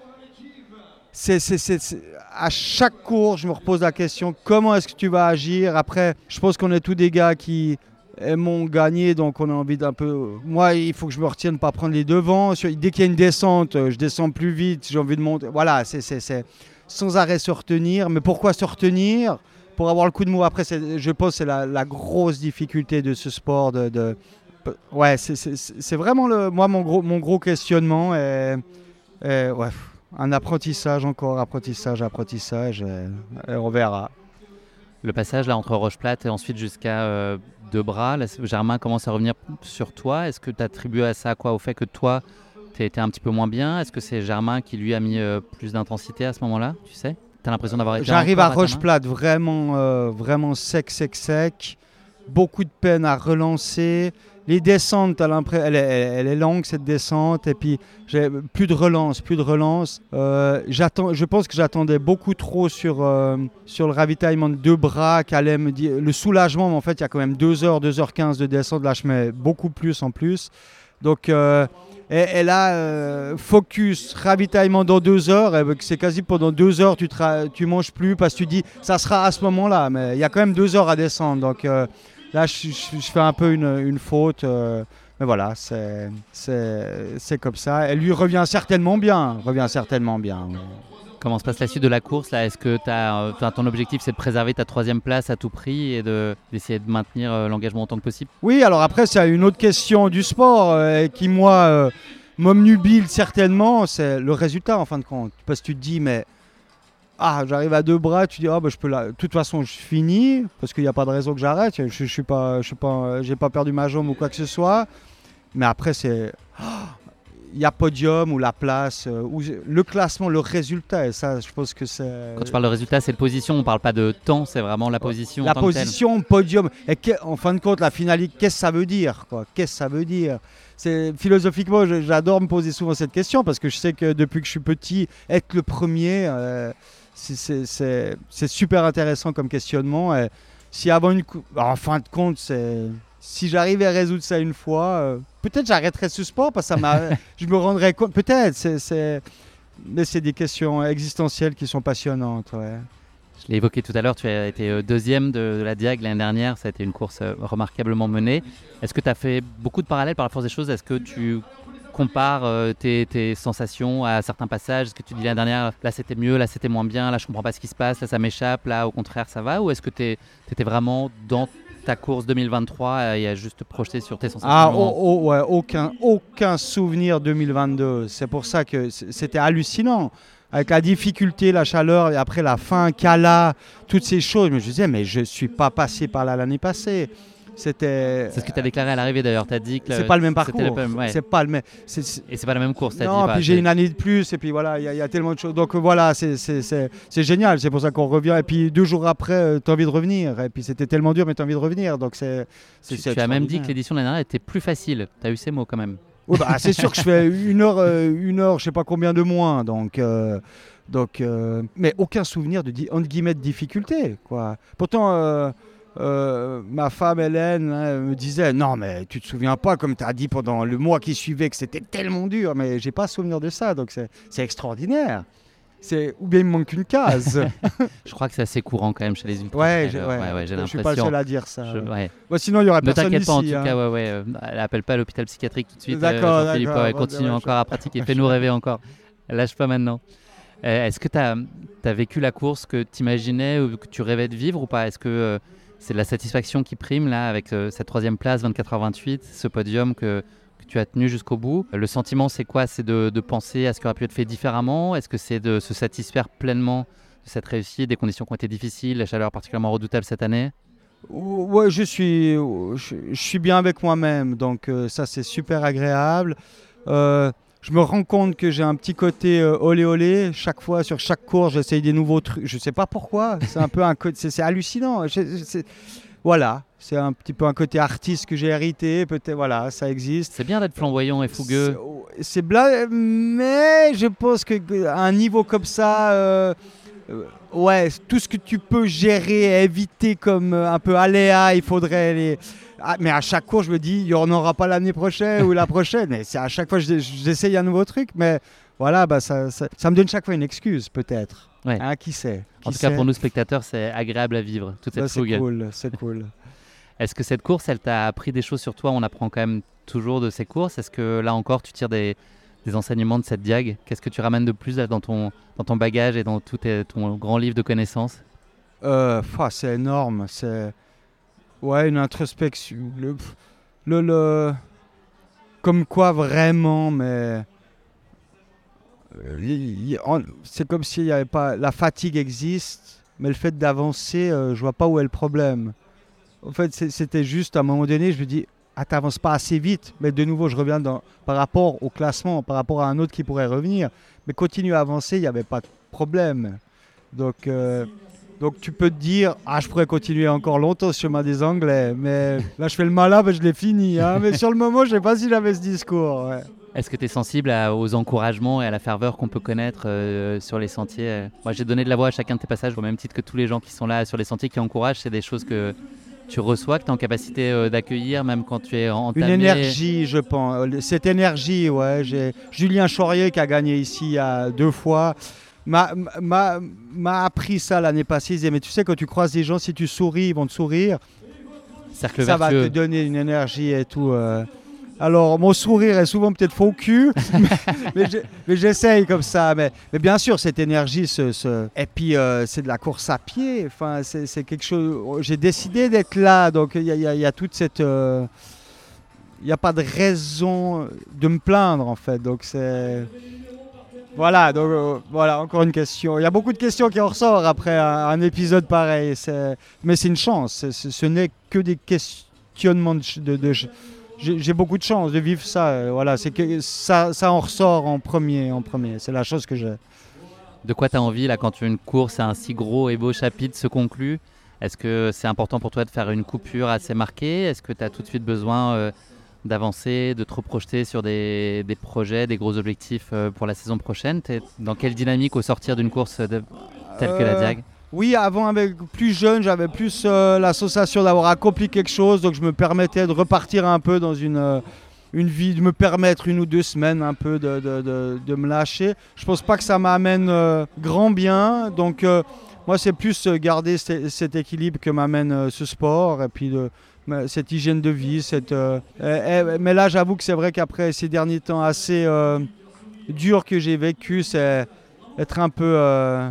à chaque cours, je me repose la question comment est-ce que tu vas agir? Après, je pense qu'on est tous des gars qui aiment gagner, donc on a envie d'un peu. Moi, il faut que je me retienne pas prendre les devants. Dès qu'il y a une descente, je descends plus vite, j'ai envie de monter. Voilà, c'est sans arrêt se retenir. Mais pourquoi se retenir? Pour avoir le coup de mou après, je pense que c'est la, grosse difficulté de ce sport de ouais, c'est vraiment le, moi mon gros, mon gros questionnement. Et, ouais, un apprentissage encore, apprentissage, apprentissage, et, on verra. Le passage là entre Roche-Plate et ensuite jusqu'à euh, Debras, Germain commence à revenir sur toi. Est-ce que tu attribues à ça quoi Au fait que toi, tu été un petit peu moins bien? Est-ce que c'est Germain qui lui a mis euh, plus d'intensité à ce moment-là Tu sais? Tu as l'impression d'avoir été. J'arrive à Roche-Plate vraiment, euh, vraiment sec, sec, sec. Beaucoup de peine à relancer. Les descentes, elle, est longue cette descente, et puis j'ai plus de relance, plus de relance. Euh, je pense que j'attendais beaucoup trop sur, euh, sur le ravitaillement de deux bras, me dire, le soulagement, mais en fait il y a quand même 2 h 2h15 de descente, là je mets beaucoup plus en plus. Donc euh, et, là, focus, ravitaillement dans deux heures, c'est quasi pendant deux heures tu tu manges plus parce que tu dis ça sera à ce moment-là, mais il y a quand même deux heures à descendre. Donc Là, je, fais un peu une, faute. Euh, mais voilà, c'est comme ça. Elle lui revient certainement bien. Revient certainement bien. Comment se passe la suite de la course là? Est-ce que as, euh, ton objectif c'est de préserver ta troisième place à tout prix et d'essayer de, maintenir euh, l'engagement autant que possible? Oui, alors après c'est une autre question du sport qui moi m'omnubile certainement, c'est le résultat en fin de compte. Parce que tu te dis mais ah, j'arrive à deux bras, tu dis, ah, bah, je peux là. De toute façon, je finis, parce qu'il n'y a pas de raison que j'arrête. Je n'ai suis pas, je pas, j'ai pas perdu ma jambe ou quoi que ce soit. Mais après, c'est. Il y a podium ou la place, euh, ou le classement, le résultat. Et ça, je pense que c'est. Quand tu parles de résultat, c'est de position. On ne parle pas de temps, c'est vraiment la position. La position, podium. Et en fin de compte, la finalité, qu'est-ce que ça veut dire Qu'est-ce que ça veut dire? C'est philosophiquement, j'adore me poser souvent cette question parce que je sais que depuis que je suis petit, être le premier, euh, c'est- super intéressant comme questionnement. Et si avant une en fin de compte, c'est si j'arrivais à résoudre ça une fois, euh, peut-être j'arrêterais ce sport parce que ça je me rendrais compte. Peut-être, c'est, mais c'est des questions existentielles qui sont passionnantes. Ouais. Je l'ai évoqué tout à l'heure, tu as été euh, deuxième de, de la Diag l'année dernière, ça a été une course euh, remarquablement menée. Est-ce que tu as fait beaucoup de parallèles par la force des choses? Est-ce que tu compares euh, tes, tes sensations à certains passages Est-ce que tu dis l'année dernière, là c'était mieux, là c'était moins bien, là je comprends pas ce qui se passe, là ça m'échappe, là au contraire ça va? Ou est-ce que tu étais vraiment dans ta course 2023 euh, et à juste projeter sur tes sensations Ah, oh, oh, ouais, aucun, aucun souvenir 2022. C'est pour ça que c'était hallucinant. Avec la difficulté, la chaleur, et après la faim, Kala, toutes ces choses. Je me disais, mais je ne suis pas passé par là l'année passée. C'était. C'est ce que tu as déclaré à l'arrivée d'ailleurs, tu as dit que C'est pas le même parcours. le même- ouais. C'est pas le même. c'est- Et c'est pas la même course, dit Non, pas, puis j'ai c'est- une année de plus, et puis voilà, il y, a- il y a tellement de choses. Donc euh, voilà, c'est- génial, c'est pour ça qu'on revient. Et puis deux jours après, tu as envie de revenir. Et puis c'était tellement dur, mais tu as envie de revenir. Donc c'est. Tu, as même dit que l'édition de l'année dernière était plus facile. Tu as eu ces mots quand même. Oui, bah, c'est sûr que je fais une heure, euh, une heure, je sais pas combien de moins. Donc, euh, donc, euh, mais aucun souvenir de entre guillemets de difficulté, quoi. Pourtant, euh, euh, ma femme Hélène hein, me disait non, mais tu te souviens pas comme tu as dit pendant le mois qui suivait que c'était tellement dur. Mais j'ai pas souvenir de ça, donc c'est extraordinaire. C'est ou bien il me manque une case. Je crois que c'est assez courant quand même chez les ultra. ouais, ouais, ouais, ouais, je suis pas le seul à dire ça. Je- ouais. Bon, sinon, il y aurait Ne personne t'inquiète pas, en ici, tout hein. cas, ouais, ouais, euh, elle appelle pas l'hôpital psychiatrique tout de suite. euh, D'accord, ouais, bon, continue ouais, je- encore à pratiquer, fais-nous rêver encore. Lâche pas maintenant. Euh, Est-ce que tu as, vécu la course que tu imaginais ou que tu rêvais de vivre ou pas? Est-ce que euh, c'est la satisfaction qui prime là avec euh, cette troisième place, 24h28, ce podium que, tu as tenu jusqu'au bout. Le sentiment, c'est quoi? C'est de, penser à ce qui aurait pu être fait différemment? Est-ce que c'est de se satisfaire pleinement de cette réussite, des conditions qui ont été difficiles, la chaleur particulièrement redoutable cette année? Ouais, je suis, je suis bien avec moi-même, donc euh, ça c'est super agréable. Euh, je me rends compte que j'ai un petit côté euh, olé olé. Chaque fois, sur chaque cours, j'essaye des nouveaux trucs. Je sais pas pourquoi. C'est un peu un c'est- hallucinant. Je- je- c'est- voilà, c'est un petit peu un côté artiste que j'ai hérité. Peut-être, voilà, ça existe. C'est bien d'être flamboyant et fougueux. C'est- C'est bla, mais je pense que à un niveau comme ça, euh, ouais, tout ce que tu peux gérer éviter comme euh, un peu aléa, il faudrait les. Ah, mais à chaque cours, je me dis, il n'y en aura pas l'année prochaine ou la prochaine. C'est à chaque fois, je- j'essaye un nouveau truc, mais voilà, bah, ça, ça, ça me donne chaque fois une excuse, peut-être. Ouais. Hein, qui sait En tout cas, pour nous spectateurs, c'est agréable à vivre, toute cette Bah, C'est cool, c'est cool. Est-ce que cette course, elle t'a appris des choses sur toi? On apprend quand même toujours de ces courses. Est-ce que là encore, tu tires des, des enseignements de cette diag Qu'est-ce que tu ramènes de plus là, dans, ton, dans ton bagage et dans tout tes- ton grand livre de connaissances? Euh, c'est énorme. C'est ouais une introspection. Le, le, comme quoi vraiment, mais Euh, c'est comme s'il n'y avait pas la fatigue existe, mais le fait d'avancer, euh, je vois pas où est le problème. En fait, c'était juste à un moment donné, je me dis. Ah, t'avances pas assez vite, mais de nouveau, je reviens dans, par rapport au classement, par rapport à un autre qui pourrait revenir. Mais continue à avancer, il n'y avait pas de problème. Donc, euh, donc tu peux te dire, ah, je pourrais continuer encore longtemps le chemin des Anglais, mais là je fais le malin, mais je l'ai fini. hein. Mais sur le moment, je sais pas si j'avais ce discours. ouais. Est-ce que tu es sensible à- aux encouragements et à la ferveur qu'on peut connaître euh, sur les sentiers? Euh Moi, j'ai donné de la voix à chacun de tes passages, au même titre que tous les gens qui sont là sur les sentiers qui encouragent. C'est des choses que tu reçois, que tu es en capacité euh, d'accueillir, même quand tu es Une entamé. énergie, je pense. Cette énergie, ouais. J'ai Julien Chaurier qui a gagné ici il y a deux fois. M'a, m'a, m'a appris ça l'année passée. Il disait, mais tu sais, quand tu croises des gens, si tu souris, ils vont te sourire. Cercle ça va te donner une énergie et tout. euh. Alors, mon sourire est souvent peut-être faux cul, mais, mais j'essaye comme ça. Mais, mais bien sûr, cette énergie, ce, ce- et puis euh, c'est de la course à pied. Enfin, c'est quelque chose. J'ai décidé d'être là, donc il y, y y a toute cette. euh, Il n'y a pas de raison de me plaindre en fait. Donc c'est. Voilà, donc euh, voilà, encore une question. Il y a beaucoup de questions qui en ressortent après un, épisode pareil. Mais c'est une chance. Ce n'est que des questionnements j'ai beaucoup de chance de vivre ça. euh, Voilà, c'est que ça, ça en ressort en premier. En premier. C'est la chose que j'ai. De quoi tu as envie là quand une course à un si gros et beau chapitre se conclut? Est-ce que c'est important pour toi de faire une coupure assez marquée? Est-ce que tu as tout de suite besoin euh, d'avancer, de te reprojeter sur des, des projets, des gros objectifs euh, pour la saison prochaine T'es dans quelle dynamique au sortir d'une course de telle que la Euh, Diag? Oui, avant, avec plus jeune, j'avais plus euh, l'association d'avoir accompli quelque chose, donc je me permettais de repartir un peu dans une, euh, une vie, de me permettre une ou deux semaines un peu de, de- de- de me lâcher. Je pense pas que ça m'amène euh, grand bien, donc euh, moi c'est plus euh, garder ce- cet équilibre que m'amène euh, ce sport et puis de, cette hygiène de vie. Cette, euh, euh, euh, mais là, j'avoue que c'est vrai qu'après ces derniers temps assez euh, durs que j'ai vécu, c'est être un peu euh,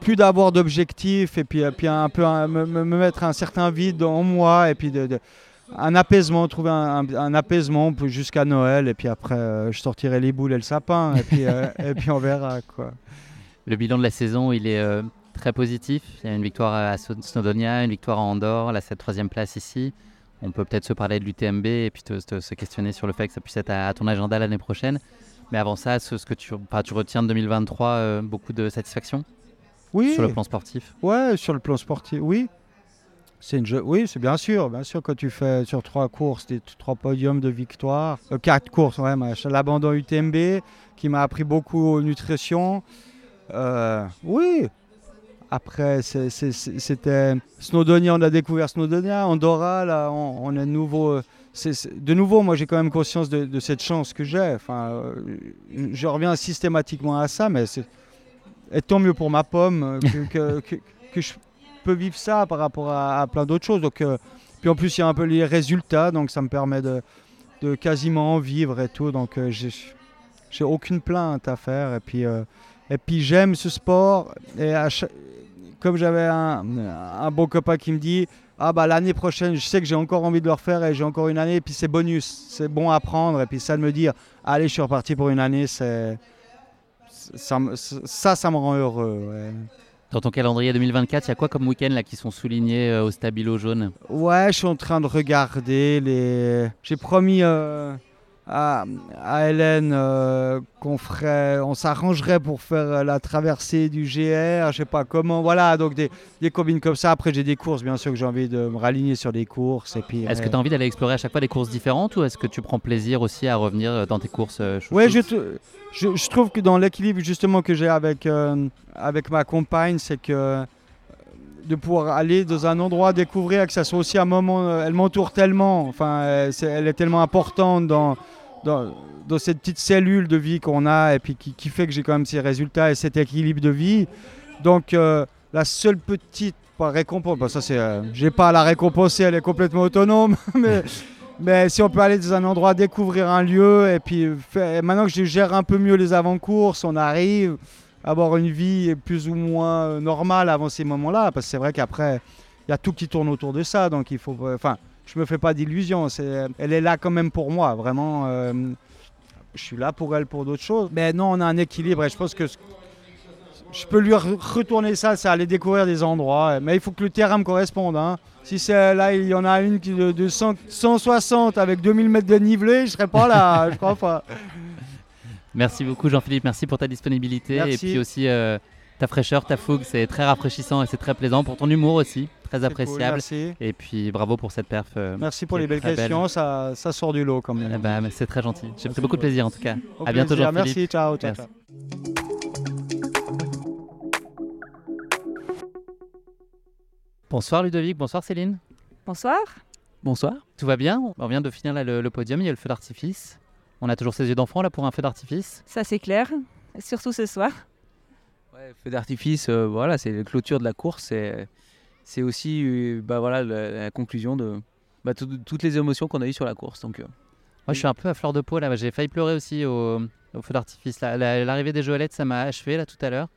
plus d'avoir d'objectifs et puis, un peu me, me- me mettre un certain vide en moi et puis de, de- un apaisement, trouver un, apaisement jusqu'à Noël et puis après je sortirai les boules et le sapin et puis, on verra quoi. Le bilan de la saison, il est très positif. Il y a une victoire à Sno- Snowdonia, une victoire à Andorre, là cette troisième place ici. On peut peut-être se parler de l'UTMB et puis te- te- se questionner sur le fait que ça puisse être à, à ton agenda l'année prochaine. Mais avant ça, ce, ce que tu, enfin, tu retiens de 2023, euh, beaucoup de satisfaction Oui, sur le plan sportif? ouais, sur le plan sportif, oui. C'est une jeu- oui, c'est bien sûr, bien sûr quand tu fais sur trois courses des trois podiums de victoire, euh, quatre courses, ouais, machin, l'abandon UTMB qui m'a appris beaucoup aux nutrition. Euh, oui. Après, c'était Snowdonia, on a découvert Snowdonia, Andorra, là, on, on est de nouveau. euh, c'est- de nouveau, moi j'ai quand même conscience de, de cette chance que j'ai. Enfin, euh, je reviens systématiquement à ça, mais c'est tant mieux pour ma pomme euh, que, que- que- que je peux vivre ça par rapport à, à plein d'autres choses. Donc, euh, puis en plus, il y a un peu les résultats, donc ça me permet de, de quasiment en vivre et tout. Donc, euh, j'ai j'ai aucune plainte à faire. Et puis, euh, et puis j'aime ce sport. Et à chaque- comme j'avais un, un bon copain qui me dit Ah, bah l'année prochaine, je sais que j'ai encore envie de le refaire et j'ai encore une année. Et puis, c'est bonus, c'est bon à prendre. Et puis, ça de me dire Allez, je suis reparti pour une année, c'est. Ça, ça, ça me rend heureux. ouais. Dans ton calendrier 2024, il y a quoi comme week-end là qui sont soulignés euh, au stabilo jaune? Ouais, je suis en train de regarder les. J'ai promis euh, à, à Hélène euh, qu'on ferait, on s'arrangerait pour faire euh, la traversée du GR, je sais pas comment. Voilà, donc des, des combines comme ça. Après, j'ai des courses, bien sûr, que j'ai envie de me raligner sur des courses. Et puis. Est-ce que euh, tu as envie d'aller explorer à chaque fois des courses différentes ou est-ce que tu prends plaisir aussi à revenir dans tes courses Ouais, je, t- je, je trouve que dans l'équilibre justement que j'ai avec, euh, avec ma compagne, c'est que de pouvoir aller dans un endroit découvrir, que ça soit aussi un moment, euh, elle m'entoure tellement, enfin, euh, elle est tellement importante dans, dans, cette petite cellule de vie qu'on a et puis qui, fait que j'ai quand même ces résultats et cet équilibre de vie. Donc euh, la seule petite récompense, bah, ça c'est, j'ai pas à la récompenser, elle est complètement autonome, mais si on peut aller dans un endroit, découvrir un lieu, et puis maintenant que je gère un peu mieux les avant-courses, on arrive avoir une vie plus ou moins euh, normale avant ces moments-là, parce que c'est vrai qu'après, il y a tout qui tourne autour de ça, donc il faut... euh, Enfin, je me fais pas d'illusions, c'est- elle est là quand même pour moi, vraiment. euh, je suis là pour elle pour d'autres choses. Mais non, on a un équilibre, et je pense que je peux lui re- retourner ça, c'est aller découvrir des endroits, mais il faut que le terrain me corresponde. hein. Si c'est là, il y en a une de, de 100 160 avec 2000 mètres de nivelé, je serais pas là, je crois pas. Merci beaucoup Jean-Philippe, merci pour ta disponibilité et puis aussi euh, ta fraîcheur, ta fougue, c'est très rafraîchissant et c'est très plaisant pour ton humour aussi, très cool, appréciable. merci. et puis bravo pour cette perf. euh, Merci pour les belles belle. questions, ça, ça sort du lot quand eh même. ben, mais c'est très gentil. J'ai pris beaucoup de plaisir en tout cas. Au à bientôt Jean-Philippe. Merci, ciao, ciao, Merci. ciao. Bonsoir Ludovic, bonsoir Céline. Bonsoir. Bonsoir. Tout va bien? On vient de finir là, le, le podium, il y a le feu d'artifice. On a toujours ses yeux d'enfant là pour un feu d'artifice? Ça c'est clair, surtout ce soir. Ouais, feu d'artifice, euh, voilà, c'est la clôture de la course. C'est, c'est aussi euh, bah, voilà, la, la conclusion de bah, tout- toutes les émotions qu'on a eues sur la course. Donc, euh, Moi je suis un peu à fleur de peau là, j'ai failli pleurer aussi au, au feu d'artifice. L'arrivée des Joëlettes ça m'a achevé là tout à l'heure.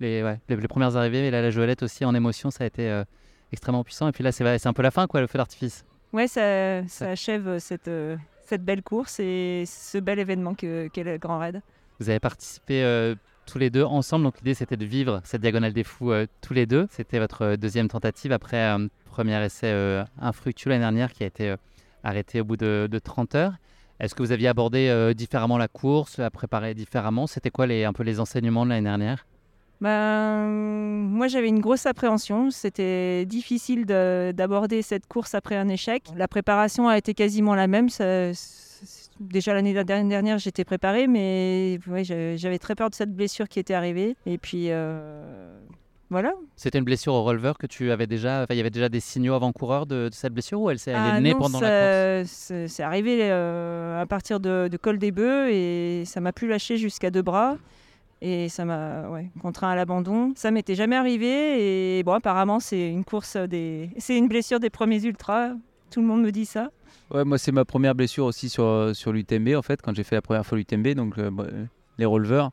Les, ouais, les, les premières arrivées, et là la Joëlette aussi en émotion ça a été euh, extrêmement puissant. Et puis là c'est c'est un peu la fin quoi, le feu d'artifice. Ouais, ça, ça achève cette, euh, cette belle course et ce bel événement que- qu'est le Grand Raid. Vous avez participé euh, tous les deux ensemble, donc l'idée c'était de vivre cette diagonale des fous euh, tous les deux. C'était votre euh, deuxième tentative après un premier essai infructueux l'année dernière qui a été arrêté au bout de, de 30 heures. Est-ce que vous aviez abordé différemment la course, la préparé différemment? C'était quoi un peu les enseignements de l'année dernière? Ben, moi j'avais une grosse appréhension, c'était difficile de- d'aborder cette course après un échec. La préparation a été quasiment la même, ça- déjà l'année dernière, j'étais préparée, mais ouais, j'avais très peur de cette blessure qui était arrivée. Et puis euh, voilà. C'était une blessure au releveur que tu avais déjà. Il y avait déjà des signaux avant-coureurs de, de cette blessure ou elle, s'est- elle Ah est née non, pendant la course? c'est arrivé euh, à partir de, de col des bœufs et ça m'a plus lâché jusqu'à deux bras. Et ça m'a contraint à l'abandon. Ça m'était jamais arrivé. Et bon, apparemment, c'est une course des. C'est une blessure des premiers ultras. Tout le monde me dit ça. Ouais, moi, c'est ma première blessure aussi sur, sur l'UTMB, en fait, quand j'ai fait la première fois l'UTMB, donc euh, bah, les releveurs.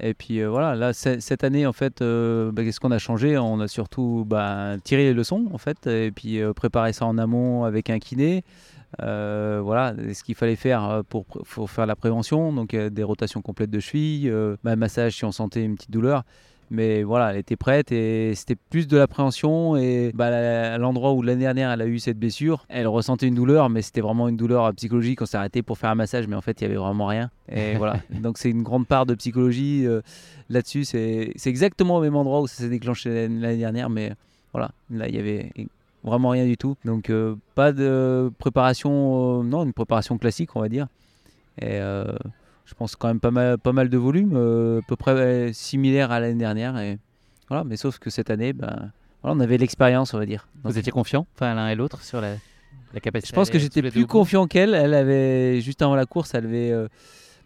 Et puis euh, voilà, là, cette année, en fait, euh, bah, qu'est-ce qu'on a changé? On a surtout bah, tiré les leçons, en fait, et puis euh, préparé ça en amont avec un kiné. Euh, voilà, ce qu'il fallait faire euh, pour, pour faire la prévention, donc euh, des rotations complètes de cheville, euh, bah, massage si on sentait une petite douleur. Mais voilà, elle était prête et c'était plus de l'appréhension. Et bah, à l'endroit où l'année dernière elle a eu cette blessure, elle ressentait une douleur, mais c'était vraiment une douleur psychologique. On s'est arrêté pour faire un massage, mais en fait il y avait vraiment rien. Et voilà, donc c'est une grande part de psychologie euh, là-dessus. C'est c'est exactement au même endroit où ça s'est déclenché l'année l'année dernière, mais voilà, là il y avait vraiment rien du tout. Donc euh, pas de préparation, euh, non, une préparation classique on va dire. Et euh, je pense quand même pas mal, pas mal de volume, à peu près similaire à l'année dernière. Et voilà, mais sauf que cette année, ben, voilà, on avait l'expérience, on va dire. Donc, Vous étiez confiants, enfin l'un et l'autre, sur la, la capacité je pense que j'étais plus confiant qu'elle. Elle avait juste avant la course, elle avait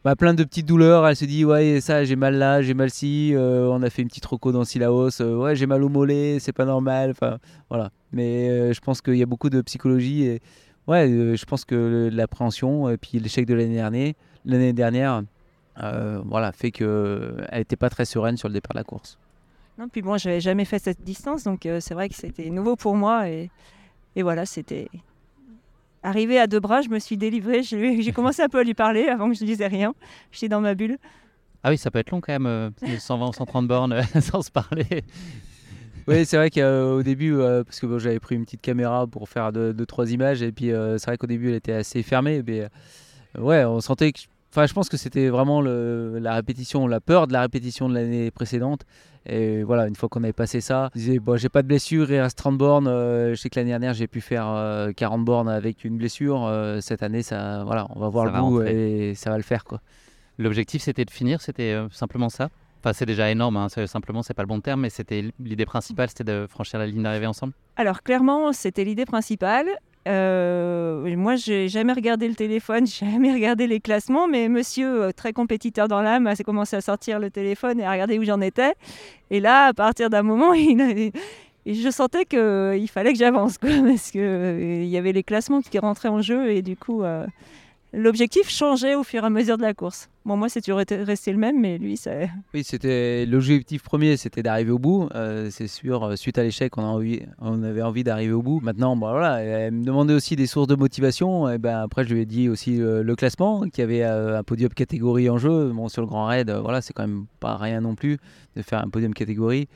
bah, plein de petites douleurs. Elle se dit ouais ça j'ai mal là, j'ai mal ci. Euh, on a fait une petite reco dans Silaos. Euh, ouais j'ai mal au mollet, c'est pas normal. Enfin voilà. Mais euh, je pense qu'il y a beaucoup de psychologie et ouais je pense que l'appréhension et puis l'échec de l'année dernière, l'année dernière, voilà fait que elle était pas très sereine sur le départ de la course. Non, puis moi, j'avais jamais fait cette distance, donc c'est vrai que c'était nouveau pour moi. Et, et voilà, c'était. Arrivé à deux bras, je me suis délivrée. J'ai commencé un peu à lui parler avant que je ne disais rien. J'étais dans ma bulle. Ah oui, ça peut être long quand même, euh, 120 ou 130 bornes euh, sans se parler. Oui, c'est vrai qu'au début, euh, parce que bon, j'avais pris une petite caméra pour faire deux, deux, trois images, et puis euh, c'est vrai qu'au début, elle était assez fermée, mais euh, ouais, on sentait que. Enfin, je pense que c'était vraiment le- la répétition, la peur de la répétition de l'année précédente. Et voilà, une fois qu'on avait passé ça, je disais, bon, j'ai pas de blessure, il reste 30 bornes. euh, je sais que l'année dernière, j'ai pu faire euh, 40 bornes avec une blessure. euh, cette année, ça, voilà, on va voir Ça le va bout rentrer. et ça va le faire, quoi. L'objectif c'était de finir, c'était euh, simplement ça. Enfin, c'est déjà énorme, hein, c'est- simplement, c'est pas le bon terme, mais c'était l'idée principale, c'était de franchir la ligne d'arrivée ensemble. Alors, clairement, c'était l'idée principale. Euh, moi, j'ai jamais regardé le téléphone, j'ai jamais regardé les classements, mais monsieur, euh, très compétiteur dans l'âme, a commencé à sortir le téléphone et à regarder où j'en étais. Et là, à partir d'un moment, je sentais qu'il fallait que j'avance, parce qu'il il y avait les classements qui rentraient en jeu, et du coup, euh, l'objectif changeait au fur et à mesure de la course. Bon, moi, c'est toujours resté le même, mais lui, ça... Oui, c'était l'objectif premier, c'était d'arriver au bout. Euh, c'est sûr, euh, suite à l'échec, on, avait envie d'arriver au bout. Maintenant, bah, voilà, elle me demandait aussi des sources de motivation. Et ben après, je lui ai dit aussi euh, le classement, qu'il y avait un podium catégorie en jeu. Bon, sur le Grand Raid, voilà, c'est quand même pas rien non plus de faire un podium catégorie.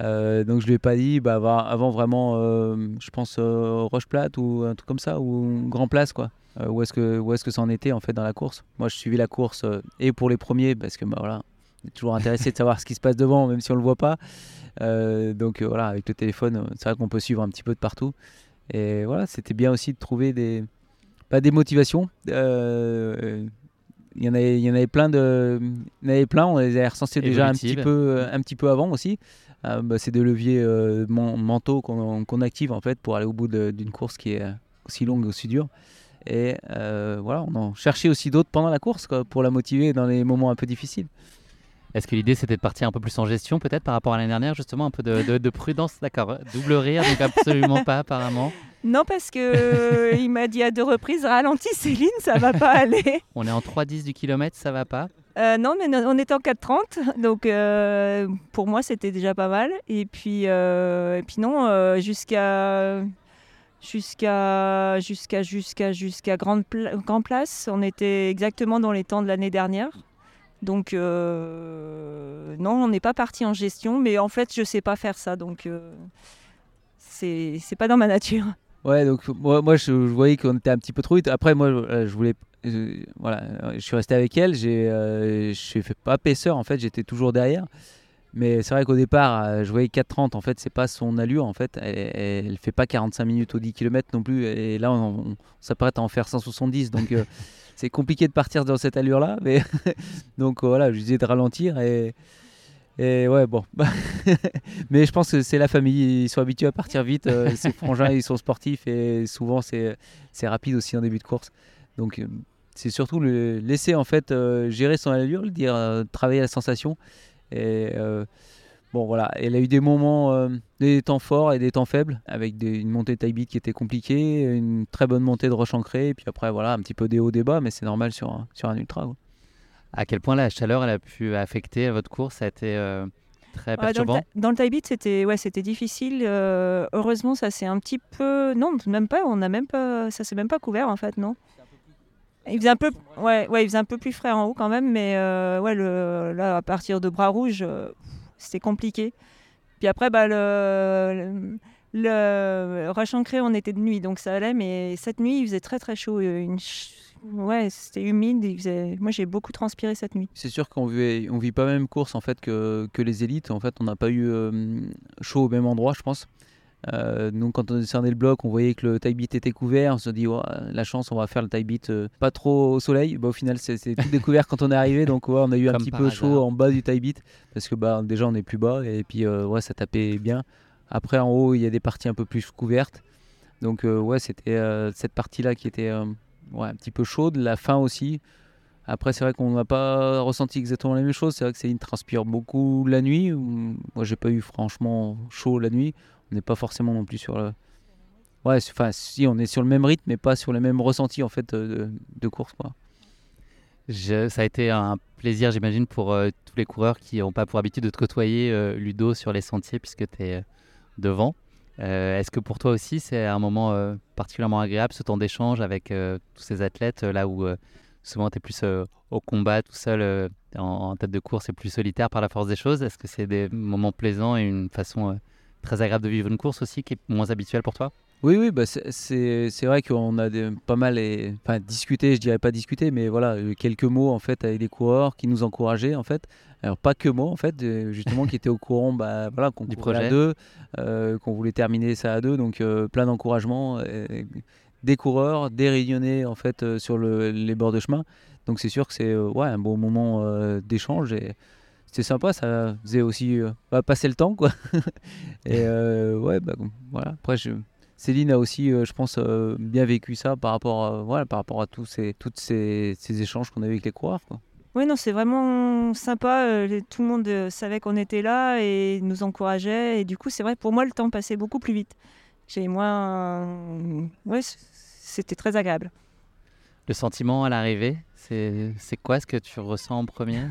Euh, donc je lui ai pas dit, bah, avant, vraiment, euh, je pense euh, Roche Plate ou un truc comme ça, ou Grand Place quoi. Où est-ce que où est-ce que ça en était en fait dans la course Moi, je suivais la course et pour les premiers parce que bah voilà, on est toujours intéressé de savoir ce qui se passe devant, même si on le voit pas. Donc voilà, avec le téléphone, c'est vrai qu'on peut suivre un petit peu de partout. Et voilà, c'était bien aussi de trouver des pas des motivations. Il y en avait, il y en avait plein de, il y en avait plein. On les avait recensés déjà un petit peu, un petit peu avant aussi. Euh, bah, c'est des leviers euh, men- mentaux qu'on active en fait pour aller au bout d'une course qui est aussi longue, aussi dure. Et euh, voilà, on en cherchait aussi d'autres pendant la course quoi, pour la motiver dans les moments un peu difficiles. Est-ce que l'idée c'était de partir un peu plus en gestion peut-être par rapport à l'année dernière, justement un peu de, de- de prudence? D'accord, double rire, donc absolument pas apparemment. Non, parce que euh, il m'a dit à deux reprises, ralentis Céline, ça va pas aller. On est en 3,10 du kilomètre, ça va pas Euh, non, mais on était en 4,30, donc euh, pour moi c'était déjà pas mal. Et puis, euh, et puis non, jusqu'à jusqu'à jusqu'à jusqu'à jusqu'à Grande Pla- Grand Place, on était exactement dans les temps de l'année dernière. Donc non, on n'est pas parti en gestion, mais en fait je sais pas faire ça, donc c'est pas dans ma nature. Ouais, donc moi, moi je, voyais qu'on était un petit peu trop vite. Après, moi, je voulais. Euh, voilà, euh, je suis resté avec elle. J'ai euh, j'ai fait pas paisseur, en fait, j'étais toujours derrière. Mais c'est vrai qu'au départ, euh, je voyais 4,30. En fait, c'est pas son allure. En fait, elle, elle fait pas 45 minutes au 10 km non plus. Et là, on, on s'apprête à en faire 170. Donc, euh, c'est compliqué de partir dans cette allure-là. Mais donc voilà, je disais de ralentir et. Et ouais, bon. mais je pense que c'est la famille. Ils sont habitués à partir vite. ces frangins, ils sont sportifs et souvent, c'est rapide aussi en début de course. Donc, c'est surtout le laisser en fait gérer son allure, le dire, travailler la sensation. Et Bon voilà, elle a eu des moments, euh, des temps forts et des temps faibles, avec une montée de taille qui était compliquée, une très bonne montée de roche ancrée, et puis après voilà, un petit peu des hauts débats, mais c'est normal sur un, sur un ultra. À quel point la chaleur elle a pu affecter votre course? Ça a été euh, très perturbant? Dans le, taille beat, c'était ouais, c'était difficile. Euh, heureusement, ça s'est un petit peu. Non, même pas, on a même pas. Ça s'est même pas couvert en fait, non? Il faisait un peu, ouais, ouais, il faisait un peu plus frais en haut quand même, mais ouais, le, là à partir de Bras Rouge, c'était compliqué. Puis après, bah, le, le, on était de nuit, donc ça allait. Mais cette nuit, il faisait très très chaud. Une Ouais, c'était humide. Moi, j'ai beaucoup transpiré cette nuit. C'est sûr qu'on vit, vit pas la même course en fait que, que les élites. En fait, on n'a pas eu euh, chaud au même endroit, je pense. Euh, nous, quand on descendait le bloc, on voyait que le taille beat était couvert. On se dit, la chance, on va faire le taille beat euh, pas trop au soleil. Bah, au final, c'est tout découvert quand on est arrivé. Donc, on a eu un petit peu chaud en bas du taille beat parce que bah, déjà, on est plus bas et puis euh, ouais, ça tapait bien. Après, en haut, il y a des parties un peu plus couvertes. Donc, ouais, c'était cette partie-là qui était ouais, un petit peu chaude. La fin aussi. Après, c'est vrai qu'on n'a pas ressenti exactement la même chose. C'est vrai que Céline transpire beaucoup la nuit. Moi, j'ai pas eu franchement chaud la nuit. On n'est pas forcément non plus sur le. Ouais, enfin, si, on est sur le même rythme, mais pas sur les mêmes ressentis en fait de, course. Quoi. ça a été un plaisir, j'imagine, pour euh, tous les coureurs qui n'ont pas pour habitude de te côtoyer, euh, Ludo, sur les sentiers, puisque tu es euh, devant. Est-ce que pour toi aussi, c'est un moment particulièrement agréable, ce temps d'échange avec tous ces athlètes, là où souvent tu es plus au combat, tout seul, en, en, tête de course et plus solitaire par la force des choses? Est-ce que c'est des moments plaisants et une façon très agréable de vivre une course aussi, qui est moins habituelle pour toi? Oui, oui, bah c'est vrai qu'on a pas mal et, enfin, discuté, je dirais pas discuté, mais voilà, quelques mots en fait avec des coureurs qui nous encourageaient en fait. Alors pas que moi en fait, justement qui étaient au courant, bah, voilà, qu'on du projet à deux, euh, qu'on voulait terminer ça à deux, donc euh, plein d'encouragements, des coureurs, des réunionnais en fait euh, sur le, les bords de chemin. Donc c'est sûr que c'est ouais un bon moment d'échange et c'était sympa, ça faisait aussi euh, bah, passer le temps, quoi. et euh, ouais, bah, voilà. Après, je, Céline a aussi, euh, je pense, bien vécu ça par rapport, à, voilà, par rapport à tous ces, toutes ces, ces échanges qu'on a eu avec les coureurs, quoi. Oui, non, c'est vraiment sympa. Tout le monde savait qu'on était là et nous encourageait. Et du coup, c'est vrai, pour moi, le temps passait beaucoup plus vite. J'ai moins. Ouais, c'était très agréable. Le sentiment à l'arrivée, c'est quoi ce que tu ressens en premier?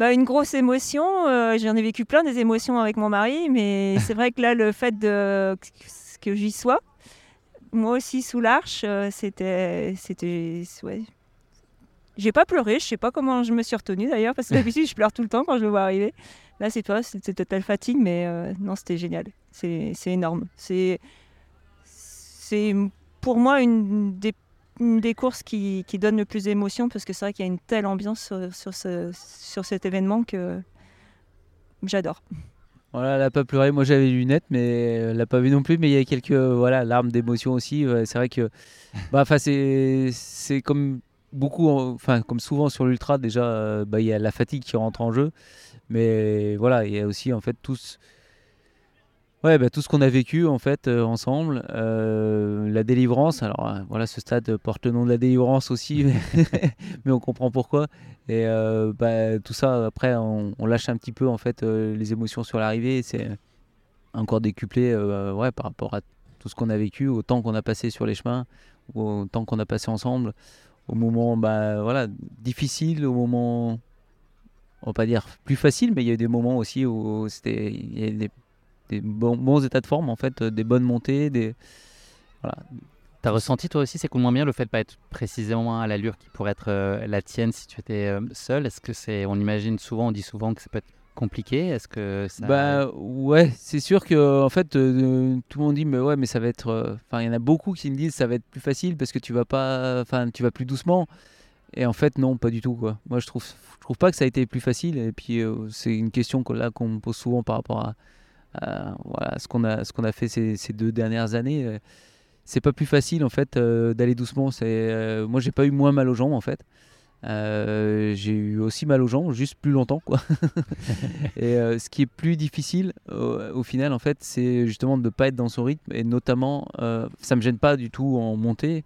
Bah, une grosse émotion. Euh, j'en ai vécu plein des émotions avec mon mari, mais c'est vrai que là, le fait de, que j'y sois, moi aussi sous l'arche, euh, c'était. c'était ouais. J'ai pas pleuré, je sais pas comment je me suis retenue d'ailleurs, parce que d'habitude je pleure tout le temps quand je le vois arriver. Là, c'est toi, c'était totale fatigue, mais euh, non, c'était génial. C'est énorme. C'est pour moi une des une des courses qui, qui donne le plus d'émotion parce que c'est vrai qu'il y a une telle ambiance sur, ce, sur cet événement que j'adore. Voilà, elle n'a pas pleuré. Moi, j'avais les lunettes, mais elle l'a pas vu non plus. Mais il y a quelques voilà larmes d'émotion aussi. C'est vrai que, bah, c'est c'est comme beaucoup, enfin comme souvent sur l'ultra déjà, bah, il y a la fatigue qui rentre en jeu. Mais voilà, il y a aussi en fait tous Ouais, bah, tout ce qu'on a vécu en fait euh, ensemble, euh, la délivrance. Alors euh, voilà, ce stade porte le nom de la délivrance aussi, mais, on comprend pourquoi. Et bah, tout ça, après, on, lâche un petit peu en fait les émotions sur l'arrivée. C'est encore décuplé, ouais, par rapport à tout ce qu'on a vécu, au temps qu'on a passé sur les chemins, au temps qu'on a passé ensemble, au moment, bah voilà, difficile, au moment, on va pas dire plus facile, mais il y a eu des moments aussi où c'était, des bons, états de forme, en fait, euh, des bonnes montées, des. Voilà. T'as ressenti toi aussi, c'est moins bien le fait de pas être précisément à l'allure qui pourrait être euh, la tienne si tu étais euh, seul? Est-ce que c'est, on imagine souvent, on dit souvent que ça peut être compliqué? Est-ce que ça... Bah ouais, c'est sûr que en fait tout le monde dit mais ouais mais ça va être. Enfin il y en a beaucoup qui me disent ça va être plus facile parce que tu vas pas, enfin tu vas plus doucement. Et en fait non, pas du tout quoi. Moi je trouve, je trouve pas que ça a été plus facile. Et puis c'est une question que là qu'on me pose souvent par rapport à voilà, ce qu'on a, ce qu'on a fait ces, ces, deux dernières années, euh, c'est pas plus facile en fait euh, d'aller doucement. C'est, euh, moi, j'ai pas eu moins mal aux jambes en fait. Euh, j'ai eu aussi mal aux jambes, juste plus longtemps quoi. et euh, ce qui est plus difficile au, au final en fait, c'est justement de ne pas être dans son rythme et notamment, euh, ça me gêne pas du tout en montée.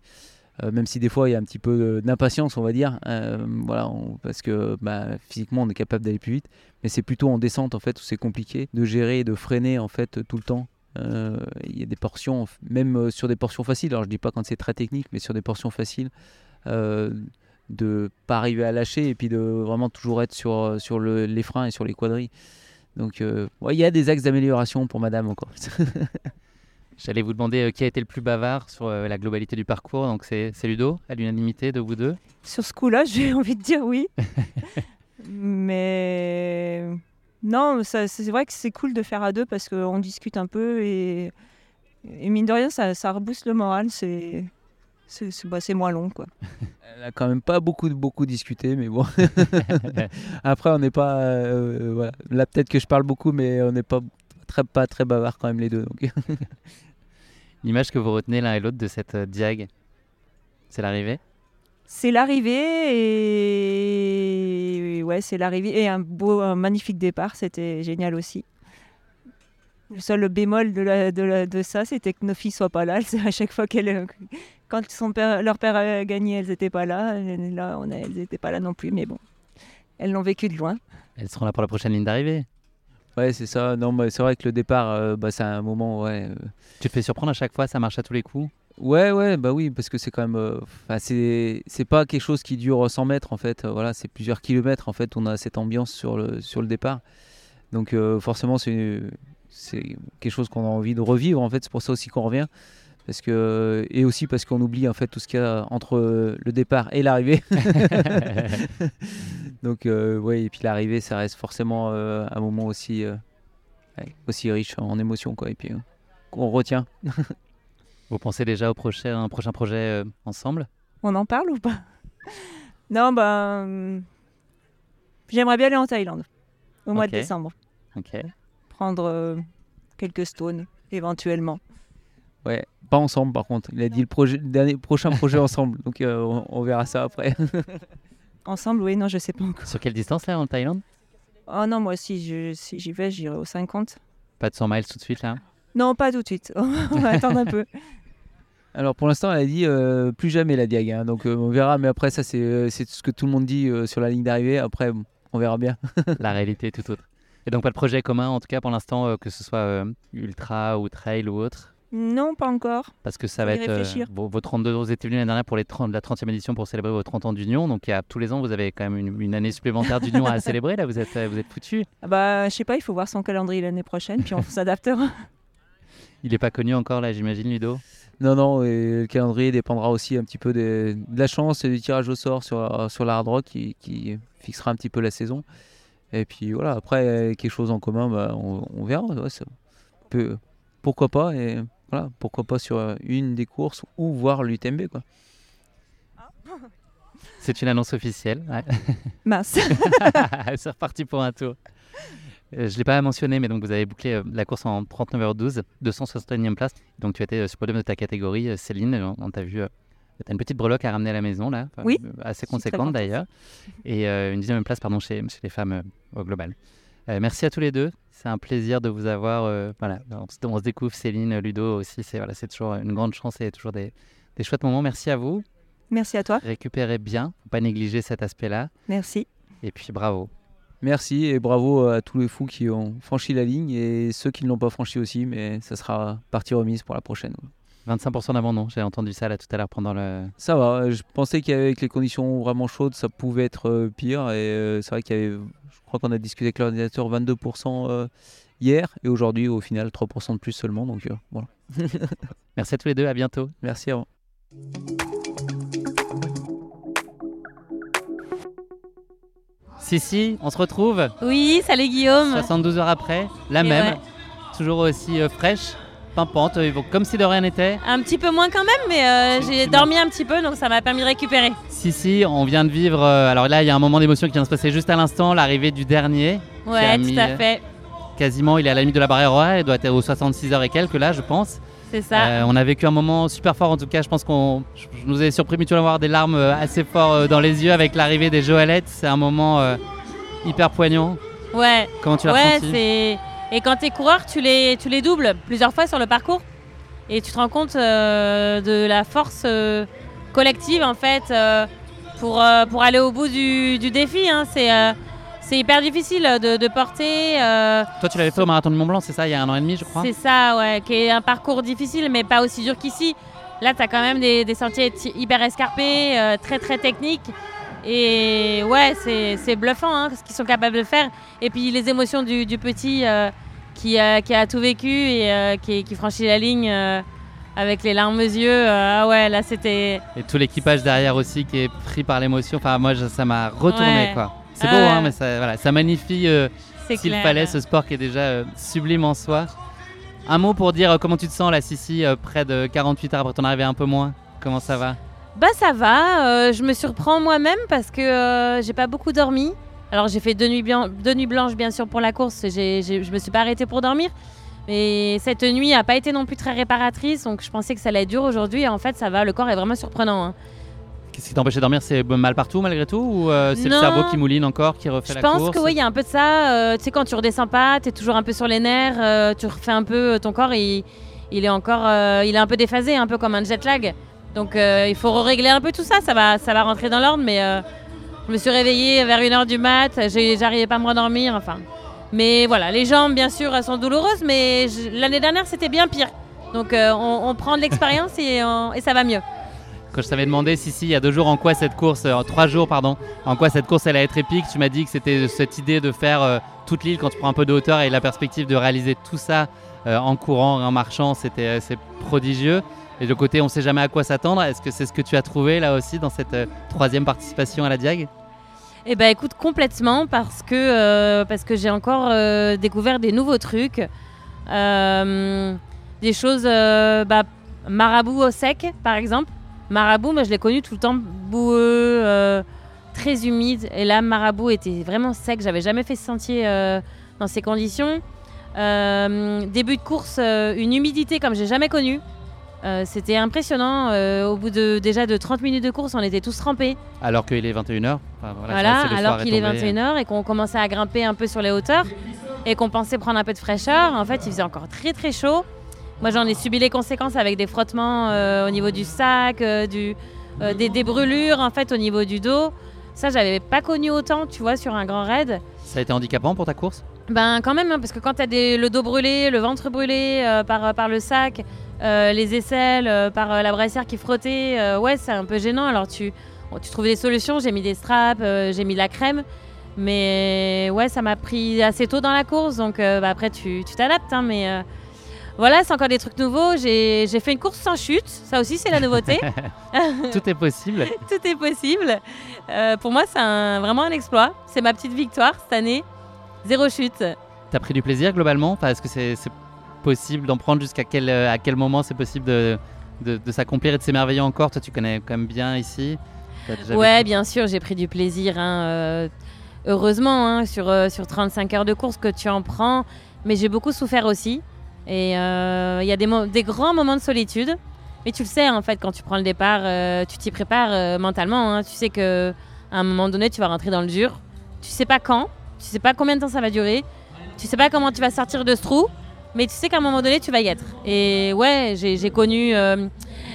Euh, même si des fois il y a un petit peu d'impatience, on va dire, euh, voilà, parce que bah, physiquement on est capable d'aller plus vite, mais c'est plutôt en descente en fait où c'est compliqué de gérer et de freiner en fait tout le temps. Euh, Il y a des portions, même sur des portions faciles, alors je dis pas quand c'est très technique, mais sur des portions faciles, de pas arriver à lâcher et puis de vraiment toujours être sur, sur le- les freins et sur les quadrilles. Donc il y a des axes d'amélioration pour madame encore. J'allais vous demander euh, qui a été le plus bavard sur euh, la globalité du parcours. Donc c'est Ludo, à l'unanimité de vous deux. Sur ce coup-là, j'ai envie de dire oui. Mais non, c'est vrai que c'est cool de faire à deux parce qu'on discute un peu et, et mine de rien, ça, ça rebooste le moral. C'est c'est bah, moins long, quoi. Elle a quand même pas beaucoup beaucoup discuté, mais bon. Après, on n'est pas, euh, voilà. Là, peut-être que je parle beaucoup, mais on n'est pas très pas très bavard quand même les deux. Donc. L'image que vous retenez l'un et l'autre de cette euh, diag, c'est l'arrivée? C'est l'arrivée et ouais, c'est l'arrivée et un beau, un magnifique départ. C'était génial aussi. Le seul bémol de, la- de, la- de ça, c'était que nos filles soient pas là. C'est à chaque fois qu'elles, quand son père, leur père a gagné, elles n'étaient pas là. Là, on a- elles n'étaient pas là non plus, mais bon, elles l'ont vécu de loin. Elles seront là pour la prochaine ligne d'arrivée. Ouais, c'est ça. Non, mais c'est vrai que le départ, euh, bah, c'est un moment, ouais. euh, Tu te fais surprendre à chaque fois, ça marche à tous les coups? Ouais, ouais, bah oui, parce que c'est quand même. euh, c'est c'est pas quelque chose qui dure 100 mètres en fait. Voilà, c'est plusieurs kilomètres en fait. On a cette ambiance sur le, sur le départ. Donc euh, forcément, c'est c'est quelque chose qu'on a envie de revivre en fait. C'est pour ça aussi qu'on revient. Parce que, et aussi parce qu'on oublie en fait tout ce qu'il y a entre le départ et l'arrivée. Donc euh, ouais, et puis l'arrivée, ça reste forcément euh, un moment aussi, euh, ouais, aussi riche en émotions quoi. Et puis euh, qu'on retient. Vous pensez déjà au prochain, un prochain projet euh, ensemble? On en parle ou pas? Non, ben. J'aimerais bien aller en Thaïlande au mois de décembre. Ok. Prendre euh, quelques stones éventuellement. Ouais, pas ensemble par contre. Il a dit le, projet, le dernier, prochain projet ensemble. Donc euh, on, on verra ça après. Ensemble, oui, non, je sais pas encore. Sur quelle distance là en Thaïlande? Oh non, moi, si je- si j'y vais, j'irai aux 50. Pas de 100 miles tout de suite là? Non, pas tout de suite. on va attendre un peu. Alors pour l'instant, elle a dit euh, plus jamais la diag. hein. donc euh, on verra. Mais après, ça, c'est euh, c'est ce que tout le monde dit euh, sur la ligne d'arrivée. Après, bon, on verra bien. La réalité est tout autre. Et donc pas de projet commun en tout cas pour l'instant, euh, que ce soit euh, ultra ou trail ou autre? Non, pas encore. Parce que ça va être. euh, réfléchir. vos, vos 32 vous étiez venus l'année dernière pour les 30, la 30e édition pour célébrer vos 30 ans d'union. Donc il y a, tous les ans, vous avez quand même une, une année supplémentaire d'union à célébrer. Là, vous êtes, euh, vous êtes foutus. Ah Bah, je sais pas, il faut voir son calendrier l'année prochaine, puis on s'adaptera. Il n'est pas connu encore là, j'imagine, Ludo? Non, non. Et le calendrier dépendra aussi un petit peu des- de la chance et du tirage au sort sur, sur la hard rock qui, qui fixera un petit peu la saison. Et puis voilà. Après, euh, quelque chose en commun, bah, on, on verra. ouais, ça peut- pourquoi pas et voilà, pourquoi pas sur euh, une des courses ou voir l'UTMB quoi. C'est une annonce officielle. ouais. Mince. C'est reparti pour un tour. Euh, je ne l'ai pas mentionné, mais donc vous avez bouclé euh, la course en 39h12, 261e place. Donc tu étais euh, sur le podium de ta catégorie, Céline. On, on t'a vu. tu as une petite breloque à ramener à la maison, là. Enfin, Oui, Assez conséquente d'ailleurs. Et euh, une dixième place, pardon, chez, chez les femmes euh, au global. Euh, merci à tous les deux. C'est un plaisir de vous avoir. euh, voilà, on se, on se découvre, Céline, Ludo aussi. C'est voilà, c'est toujours une grande chance et toujours des, des chouettes moments. Merci à vous. Merci à toi. Récupérez bien. Faut pas négliger cet aspect-là. Merci. Et puis bravo. Merci et bravo à tous les fous qui ont franchi la ligne et ceux qui ne l'ont pas franchi aussi, mais ça sera partie remise pour la prochaine. 25% d'abandon, j'ai entendu ça là tout à l'heure pendant le. Ça va, je pensais qu'avec les conditions vraiment chaudes, ça pouvait être euh, pire. Et euh, c'est vrai qu'il y avait, crois qu'on a discuté avec l'ordinateur, 22% euh, hier. Et aujourd'hui, au final, 3% de plus seulement. Donc euh, voilà. Merci à tous les deux, à bientôt. Merci à vous. Si, si, on se retrouve Oui, salut Guillaume. 72 heures après, la Et même, ouais. toujours aussi euh, fraîche, pimpante, euh, comme si de rien n'était. Un petit peu moins quand même, mais euh, j'ai dormi un petit peu, donc ça m'a permis de récupérer. Si, si, on vient de vivre. euh, alors là, il y a un moment d'émotion qui vient de se passer juste à l'instant, l'arrivée du dernier. Ouais, tout à fait. Quasiment, il est à la limite de la barrière horaire, il doit être aux 66 heures et quelques là, je pense. C'est ça. Euh, on a vécu un moment super fort en tout cas. Je pense qu'on je, je nous avais surpris mutuellement avoir des larmes assez fort euh, dans les yeux avec l'arrivée des Joëlettes. C'est un moment euh, hyper poignant. Ouais. Comment tu l'as Ouais, ressenti? Et quand t'es coureur, tu les, tu les doubles plusieurs fois sur le parcours. Et tu te rends compte euh, de la force euh, collective, en fait, euh, pour, pour aller au bout du, du défi. hein. C'est c'est hyper difficile de, de porter. Toi, tu l'avais fait au marathon de Mont Blanc, c'est ça, il y a un an et demi, je crois. c'est ça, ouais, qui est un parcours difficile, mais pas aussi dur qu'ici. Là, tu as quand même des, des sentiers ti- hyper escarpés, euh, très très techniques. Et ouais, c'est c'est bluffant hein, ce qu'ils sont capables de faire. Et puis les émotions du, du petit euh, qui, a- qui a tout vécu et euh, qui, qui franchit la ligne euh, avec les larmes aux yeux. euh, ah ouais, là c'était. Et tout l'équipage derrière aussi qui est pris par l'émotion. Enfin, moi, ça m'a retourné, Ouais. quoi. C'est Ah beau, hein, ouais. mais ça, voilà, ça magnifie, s'il fallait, ce sport qui est déjà sublime en soi. Un mot pour dire comment tu te sens, là, Sissi, près de 48 heures après ton arrivée, un peu moins? Comment ça va? Bah ça va, euh, je me surprends moi-même parce que euh, j'ai pas beaucoup dormi. Alors j'ai fait deux nuits, blan- deux nuits blanches bien sûr pour la course, j'ai, j'ai- je me suis pas arrêtée pour dormir. Mais cette nuit a pas été non plus très réparatrice, donc je pensais que ça allait être dur aujourd'hui. Et en fait ça va, le corps est vraiment surprenant. hein. Qu'est-ce qui t'empêchait de dormir? C'est mal partout, malgré tout Ou euh, c'est le cerveau qui mouline encore, qui refait Je la pense course? que oui, il y a un peu de ça. euh, tu sais, quand tu redescends pas, tu es toujours un peu sur les nerfs, euh, tu refais un peu ton corps, il, il est encore, euh, il est un peu déphasé, un peu comme un jet lag. Donc euh, il faut régler un peu tout ça, ça va, ça va rentrer dans l'ordre. Mais euh, je me suis réveillée vers 1h du mat, j'arrivais pas à me rendormir, enfin. Mais voilà, les jambes bien sûr sont douloureuses, mais l'année dernière c'était bien pire. Donc euh, on, prend de l'expérience et, ça va mieux. Quand je t'avais demandé, Sissi, il y a deux jours, en quoi cette course, euh, trois jours, pardon, en quoi cette course allait être épique, tu m'as dit que c'était cette idée de faire euh, toute l'île quand tu prends un peu de hauteur et la perspective de réaliser tout ça euh, en courant, en marchant, c'était prodigieux. Et de côté, on ne sait jamais à quoi s'attendre. Est-ce que c'est ce que tu as trouvé là aussi dans cette euh, troisième participation à la Diag? Eh ben écoute complètement parce que euh, parce que j'ai encore euh, découvert des nouveaux trucs, des choses bah, marabout au sec par exemple. Marabout, moi je l'ai connu tout le temps boueux, très humide et là marabout était vraiment sec. J'avais jamais fait ce sentier dans ces conditions. Début de course, une humidité comme j'ai jamais connue. Euh, C'était impressionnant. Euh, au bout de déjà de 30 minutes de course, on était tous trempés. Alors qu'il est 21h. Enfin, voilà, Voilà, le alors qu'il est tombé. 21h et qu'on commençait à grimper un peu sur les hauteurs et qu'on pensait prendre un peu de fraîcheur. En fait, il faisait encore très très chaud. Moi, j'en ai subi les conséquences avec des frottements euh, au niveau du sac, du, des, des brûlures en fait au niveau du dos. Ça, j'avais pas connu autant, tu vois, sur un grand raid. Ça a été handicapant pour ta course? Ben quand même, hein, parce que quand tu as le dos brûlé, le ventre brûlé par, par le sac, les aisselles, euh, par euh, la brassière qui frottait, euh, ouais, c'est un peu gênant. Alors tu, bon, tu trouves des solutions, j'ai mis des straps, euh, j'ai mis de la crème, mais ouais, ça m'a pris assez tôt dans la course, donc euh, bah, après tu tu t'adaptes, hein, mais euh, voilà, c'est encore des trucs nouveaux. J'ai fait une course sans chute, ça aussi c'est la nouveauté. Tout est possible. Tout est possible. Euh, pour moi, c'est vraiment un exploit. C'est ma petite victoire cette année. Zéro chute. T'as pris du plaisir globalement? Est-ce que c'est possible d'en prendre jusqu'à quel, euh, à quel moment c'est possible de, de, s'accomplir et de s'émerveiller encore? Toi, tu connais quand même bien ici. Ouais, bien sûr, j'ai pris du plaisir. hein, euh, heureusement, hein, sur, euh, sur 35 heures de course que tu en prends. Mais j'ai beaucoup souffert aussi. Et il y a des, des grands moments de solitude. Mais tu le sais, en fait, quand tu prends le départ, tu t'y prépares mentalement. hein. Tu sais que à un moment donné, tu vas rentrer dans le dur. Tu sais pas quand, tu sais pas combien de temps ça va durer. Tu sais pas comment tu vas sortir de ce trou. Mais tu sais qu'à un moment donné, tu vas y être. Et ouais, j'ai connu. euh,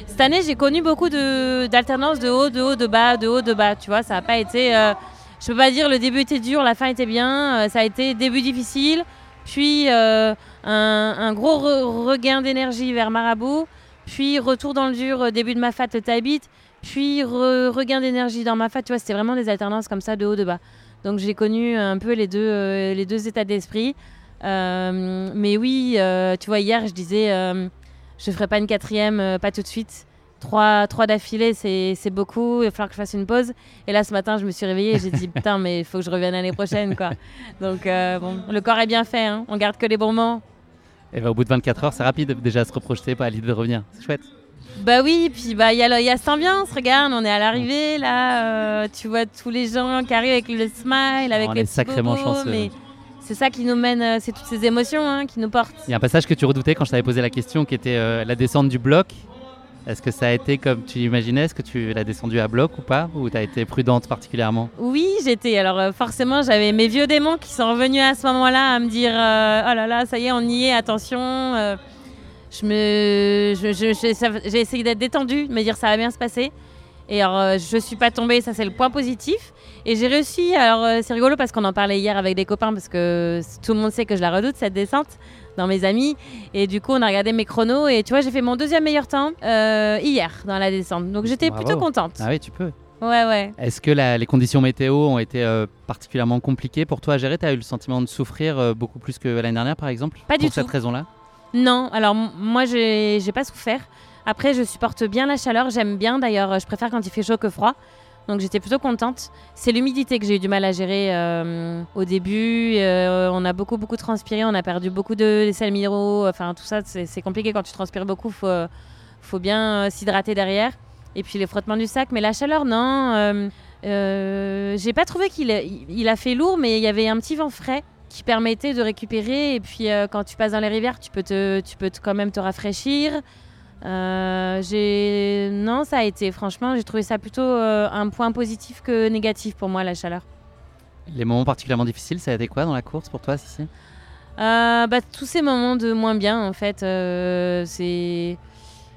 cette année, j'ai connu beaucoup de- d'alternance de, haut, de haut, de bas, de haut, de bas. Tu vois, ça n'a pas été. euh, je peux pas dire le début était dur, la fin était bien. euh, ça a été début difficile, puis euh, un, un gros re- regain d'énergie vers Marabout, puis retour dans le dur, début de ma fat, le Taibit, puis re- regain d'énergie dans ma fat. Tu vois, c'était vraiment des alternances comme ça, de haut, de bas. Donc j'ai connu un peu les deux, les deux états d'esprit. Euh, mais oui, euh, tu vois, hier, je disais, euh, je ferai pas une quatrième, pas tout de suite. Trois, trois d'affilée, c'est beaucoup. Il va falloir que je fasse une pause. Et là, ce matin, je me suis réveillée et j'ai dit, putain, mais il faut que je revienne l'année prochaine, quoi. Donc, bon, le corps est bien fait. Hein. On garde que les bons moments. Et bah, au bout de 24 heures, c'est rapide déjà à se reprojeter, pas à l'idée de revenir. C'est chouette. Bah oui, puis bah il y, a y a cette ambiance. Regarde, on est à l'arrivée là. euh, tu vois tous les gens qui arrivent avec le smile, avec On les est sacrément bobos, chanceux. Mais c'est ça qui nous mène, euh, c'est toutes ces émotions hein, qui nous portent. Il y a un passage que tu redoutais quand je t'avais posé la question qui était euh, la descente du bloc. Est-ce que ça a été comme tu imaginais Est-ce que tu l'as descendu à bloc ou pas? Ou tu as été prudente particulièrement? Oui, j'étais. Alors euh, forcément, j'avais mes vieux démons qui sont revenus à ce moment-là à me dire euh, Oh là là, ça y est, on y est, attention. Euh, je me, je- je- je- j'ai essayé d'être détendue, de me dire ça va bien se passer. Et alors, je suis pas tombée, ça c'est le point positif. Et j'ai réussi. Alors, euh, c'est rigolo parce qu'on en parlait hier avec des copains parce que tout le monde sait que je la redoute cette descente dans mes amis. Et du coup, on a regardé mes chronos et tu vois, j'ai fait mon deuxième meilleur temps euh, hier dans la descente. Donc, j'étais plutôt contente. Ah oui, tu peux. Ouais, ouais. Est-ce que la- les conditions météo ont été euh, particulièrement compliquées pour toi à gérer? Tu as eu le sentiment de souffrir euh, beaucoup plus que l'année dernière, par exemple? Pas du Pour cette tout. raison-là? Non, alors moi j'ai pas souffert. Après, je supporte bien la chaleur, j'aime bien d'ailleurs, je préfère quand il fait chaud que froid. Donc j'étais plutôt contente. C'est l'humidité que j'ai eu du mal à gérer euh, au début. Euh, on a beaucoup beaucoup transpiré, on a perdu beaucoup de sels minéraux. Enfin tout ça, c'est compliqué quand tu transpires beaucoup. Faut faut bien euh, s'hydrater derrière. Et puis les frottements du sac, mais la chaleur non. Euh, euh, j'ai pas trouvé qu'il a, il a fait lourd, mais il y avait un petit vent frais qui permettait de récupérer. Et puis euh, quand tu passes dans les rivières, tu peux, te, tu peux quand même te rafraîchir. Euh, non, ça a été franchement, j'ai trouvé ça plutôt euh, un point positif que négatif pour moi la chaleur. Les moments particulièrement difficiles, ça a été quoi dans la course pour toi, Sissi? Euh, bah, tous ces moments de moins bien en fait, c'est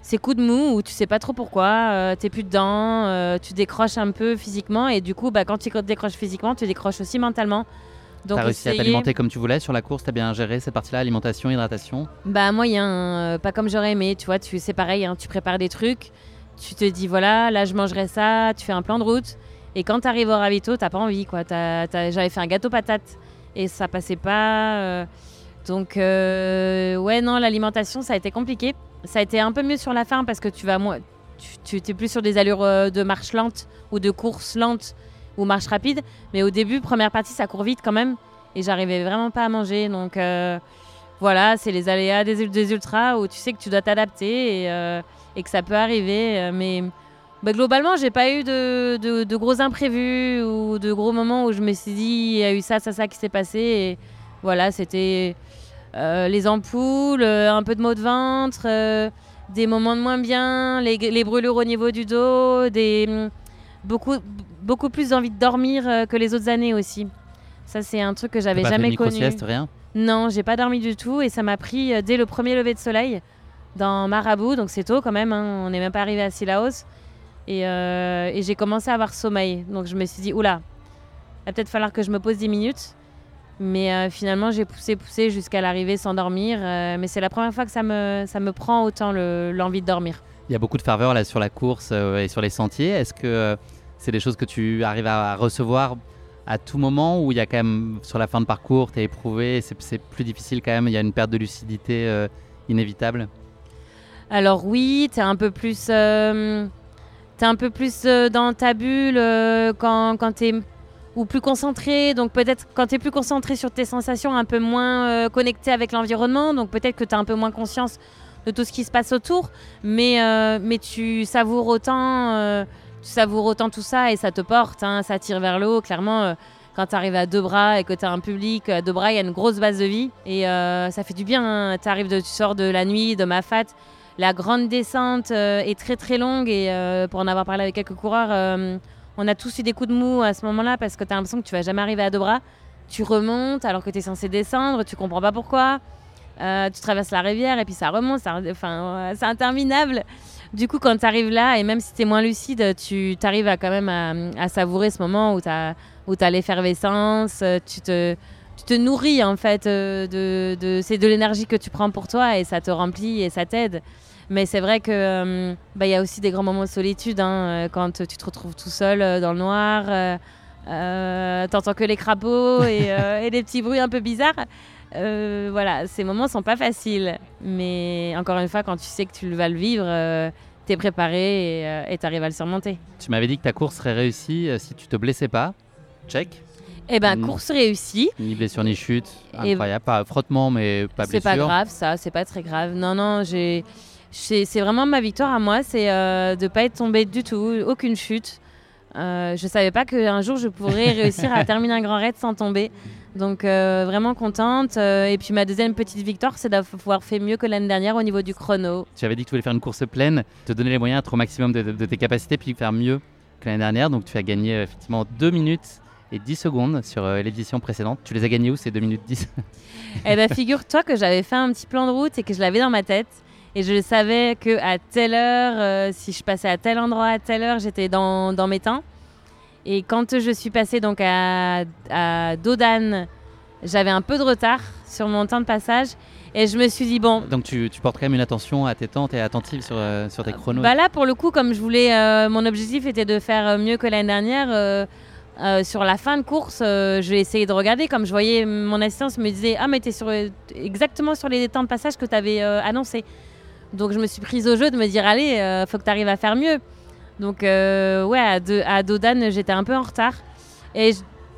ces coups de mou où tu sais pas trop pourquoi, t'es plus dedans, tu décroches un peu physiquement et du coup bah, quand tu décroches physiquement, tu décroches aussi mentalement. Donc T'as réussi à t'alimenter comme tu voulais sur la course T'as bien géré cette partie-là, alimentation, hydratation Bah moyen, euh, pas comme j'aurais aimé, tu vois, tu c'est pareil, hein, tu prépares des trucs, tu te dis voilà, là je mangerai ça, tu fais un plan de route, et quand tu arrives au ravito, t'as pas envie quoi. T'as- t'as- J'avais fait un gâteau patate et ça passait pas, euh, donc euh, ouais non, l'alimentation ça a été compliqué. Ça a été un peu mieux sur la fin parce que tu vas moins, tu, tu es plus sur des allures de marche lente ou de course lente ou marche rapide, mais au début première partie ça court vite quand même et j'arrivais vraiment pas à manger donc. euh, voilà, c'est les aléas des, des ultras où tu sais que tu dois t'adapter et, euh, que ça peut arriver. euh, Mais bah, globalement, j'ai pas eu de, de- gros imprévus ou de gros moments où je me suis dit il y a eu ça, ça, ça qui s'est passé. Et voilà, c'était les ampoules, un peu de maux de ventre, des moments de moins bien, les, les brûlures au niveau du dos, des, beaucoup, beaucoup plus d'envie de dormir euh, que les autres années aussi. Ça, c'est un truc que j'avais jamais connu. rien? Non, j'ai pas dormi du tout et ça m'a pris euh, dès le premier lever de soleil dans Marabout, donc c'est tôt quand même, hein, on n'est même pas arrivé à Silaos. Et, euh, et j'ai commencé à avoir sommeil, donc je me suis dit, oula, il va peut-être falloir que je me pose 10 minutes. Mais finalement, j'ai poussé, poussé jusqu'à l'arrivée sans dormir. mais c'est la première fois que ça me, ça me prend autant le- l'envie de dormir. Il y a beaucoup de ferveur là sur la course euh, et sur les sentiers. Est-ce que euh, c'est des choses que tu arrives à recevoir à tout moment ou il y a quand même sur la fin de parcours, tu es éprouvé, c'est plus difficile quand même, il y a une perte de lucidité euh, inévitable? Alors oui, t'es un peu plus, euh, un peu plus euh, dans ta bulle euh, quand, quand t'es ou plus concentré. Donc peut-être quand t'es plus concentré sur tes sensations, un peu moins connecté avec l'environnement. Donc peut-être que t'as un peu moins conscience de tout ce qui se passe autour, mais mais tu savoures autant, tu savoures autant tout ça et ça te porte, hein, ça tire vers le haut. Clairement. euh, quand tu arrives à deux bras et que tu as un public, à deux bras, il y a une grosse base de vie. Et euh, ça fait du bien. Tu arrives, de, tu sors de la nuit, de Mafat. La grande descente euh, est très très longue. Et pour en avoir parlé avec quelques coureurs, on a tous eu des coups de mou à ce moment-là parce que tu as l'impression que tu vas jamais arriver à deux bras. Tu remontes alors que tu es censé descendre, tu comprends pas pourquoi. Tu traverses la rivière et puis ça remonte. ça- c'est interminable. Du coup, quand tu arrives là, et même si tu es moins lucide, tu arrives à quand même à, à savourer ce moment où tu as, tu l'effervescence, euh, tu te, tu te nourris en fait euh, de, de, c'est de l'énergie que tu prends pour toi et ça te remplit et ça t'aide. Mais c'est vrai que euh, bah, il y a aussi des grands moments de solitude hein, quand tu te retrouves tout seul dans le noir, euh, t'entends que les crapauds et, euh, et des petits bruits un peu bizarres. Euh, voilà, ces moments sont pas faciles. Mais encore une fois, quand tu sais que tu vas le vivre, euh, t'es préparé et euh, et t'arrives à le surmonter. Tu m'avais dit que ta course serait réussie euh, si tu te blessais pas. Check. Eh ben, Mm. course réussie. Ni blessure ni chute. Et- Incroyable. Pas frottement, mais pas C'est blessure. pas grave, ça, c'est pas très grave. Non, non, j'ai. C'est c'est vraiment ma victoire à moi, c'est euh, de pas être tombée du tout, aucune chute. Euh, je savais pas qu'un jour je pourrais réussir à terminer un grand raid sans tomber. Donc euh, vraiment contente. Euh, et puis ma deuxième petite victoire, c'est d'avoir fait mieux que l'année dernière au niveau du chrono. Tu avais dit que tu voulais faire une course pleine, te donner les moyens, être au maximum de, de tes capacités, puis faire mieux que l'année dernière. Donc tu as gagné euh, effectivement 2 minutes et 10 secondes sur l'édition précédente. Tu les as gagnés où ces 2 minutes 10 Eh bien figure-toi que j'avais fait un petit plan de route et que je l'avais dans ma tête. Et je savais que à telle heure, si je passais à tel endroit à telle heure, j'étais dans, dans mes temps. Et quand je suis passée donc à, à Dodane, j'avais un peu de retard sur mon temps de passage. Et je me suis dit, bon. Donc tu, tu portes quand même une attention à tes temps, tu es attentive sur, euh, sur tes chronos Bah là, pour le coup, comme je voulais, euh, mon objectif était de faire mieux que l'année dernière. Euh, sur la fin de course, je vais essayer de regarder. Comme je voyais mon assistance me disait, ah, mais tu es sur, exactement sur les temps de passage que tu avais annoncé. Donc je me suis prise au jeu de me dire, allez, faut que tu arrives à faire mieux. Donc, euh, ouais, à, à Dodane, j'étais un peu en retard. Et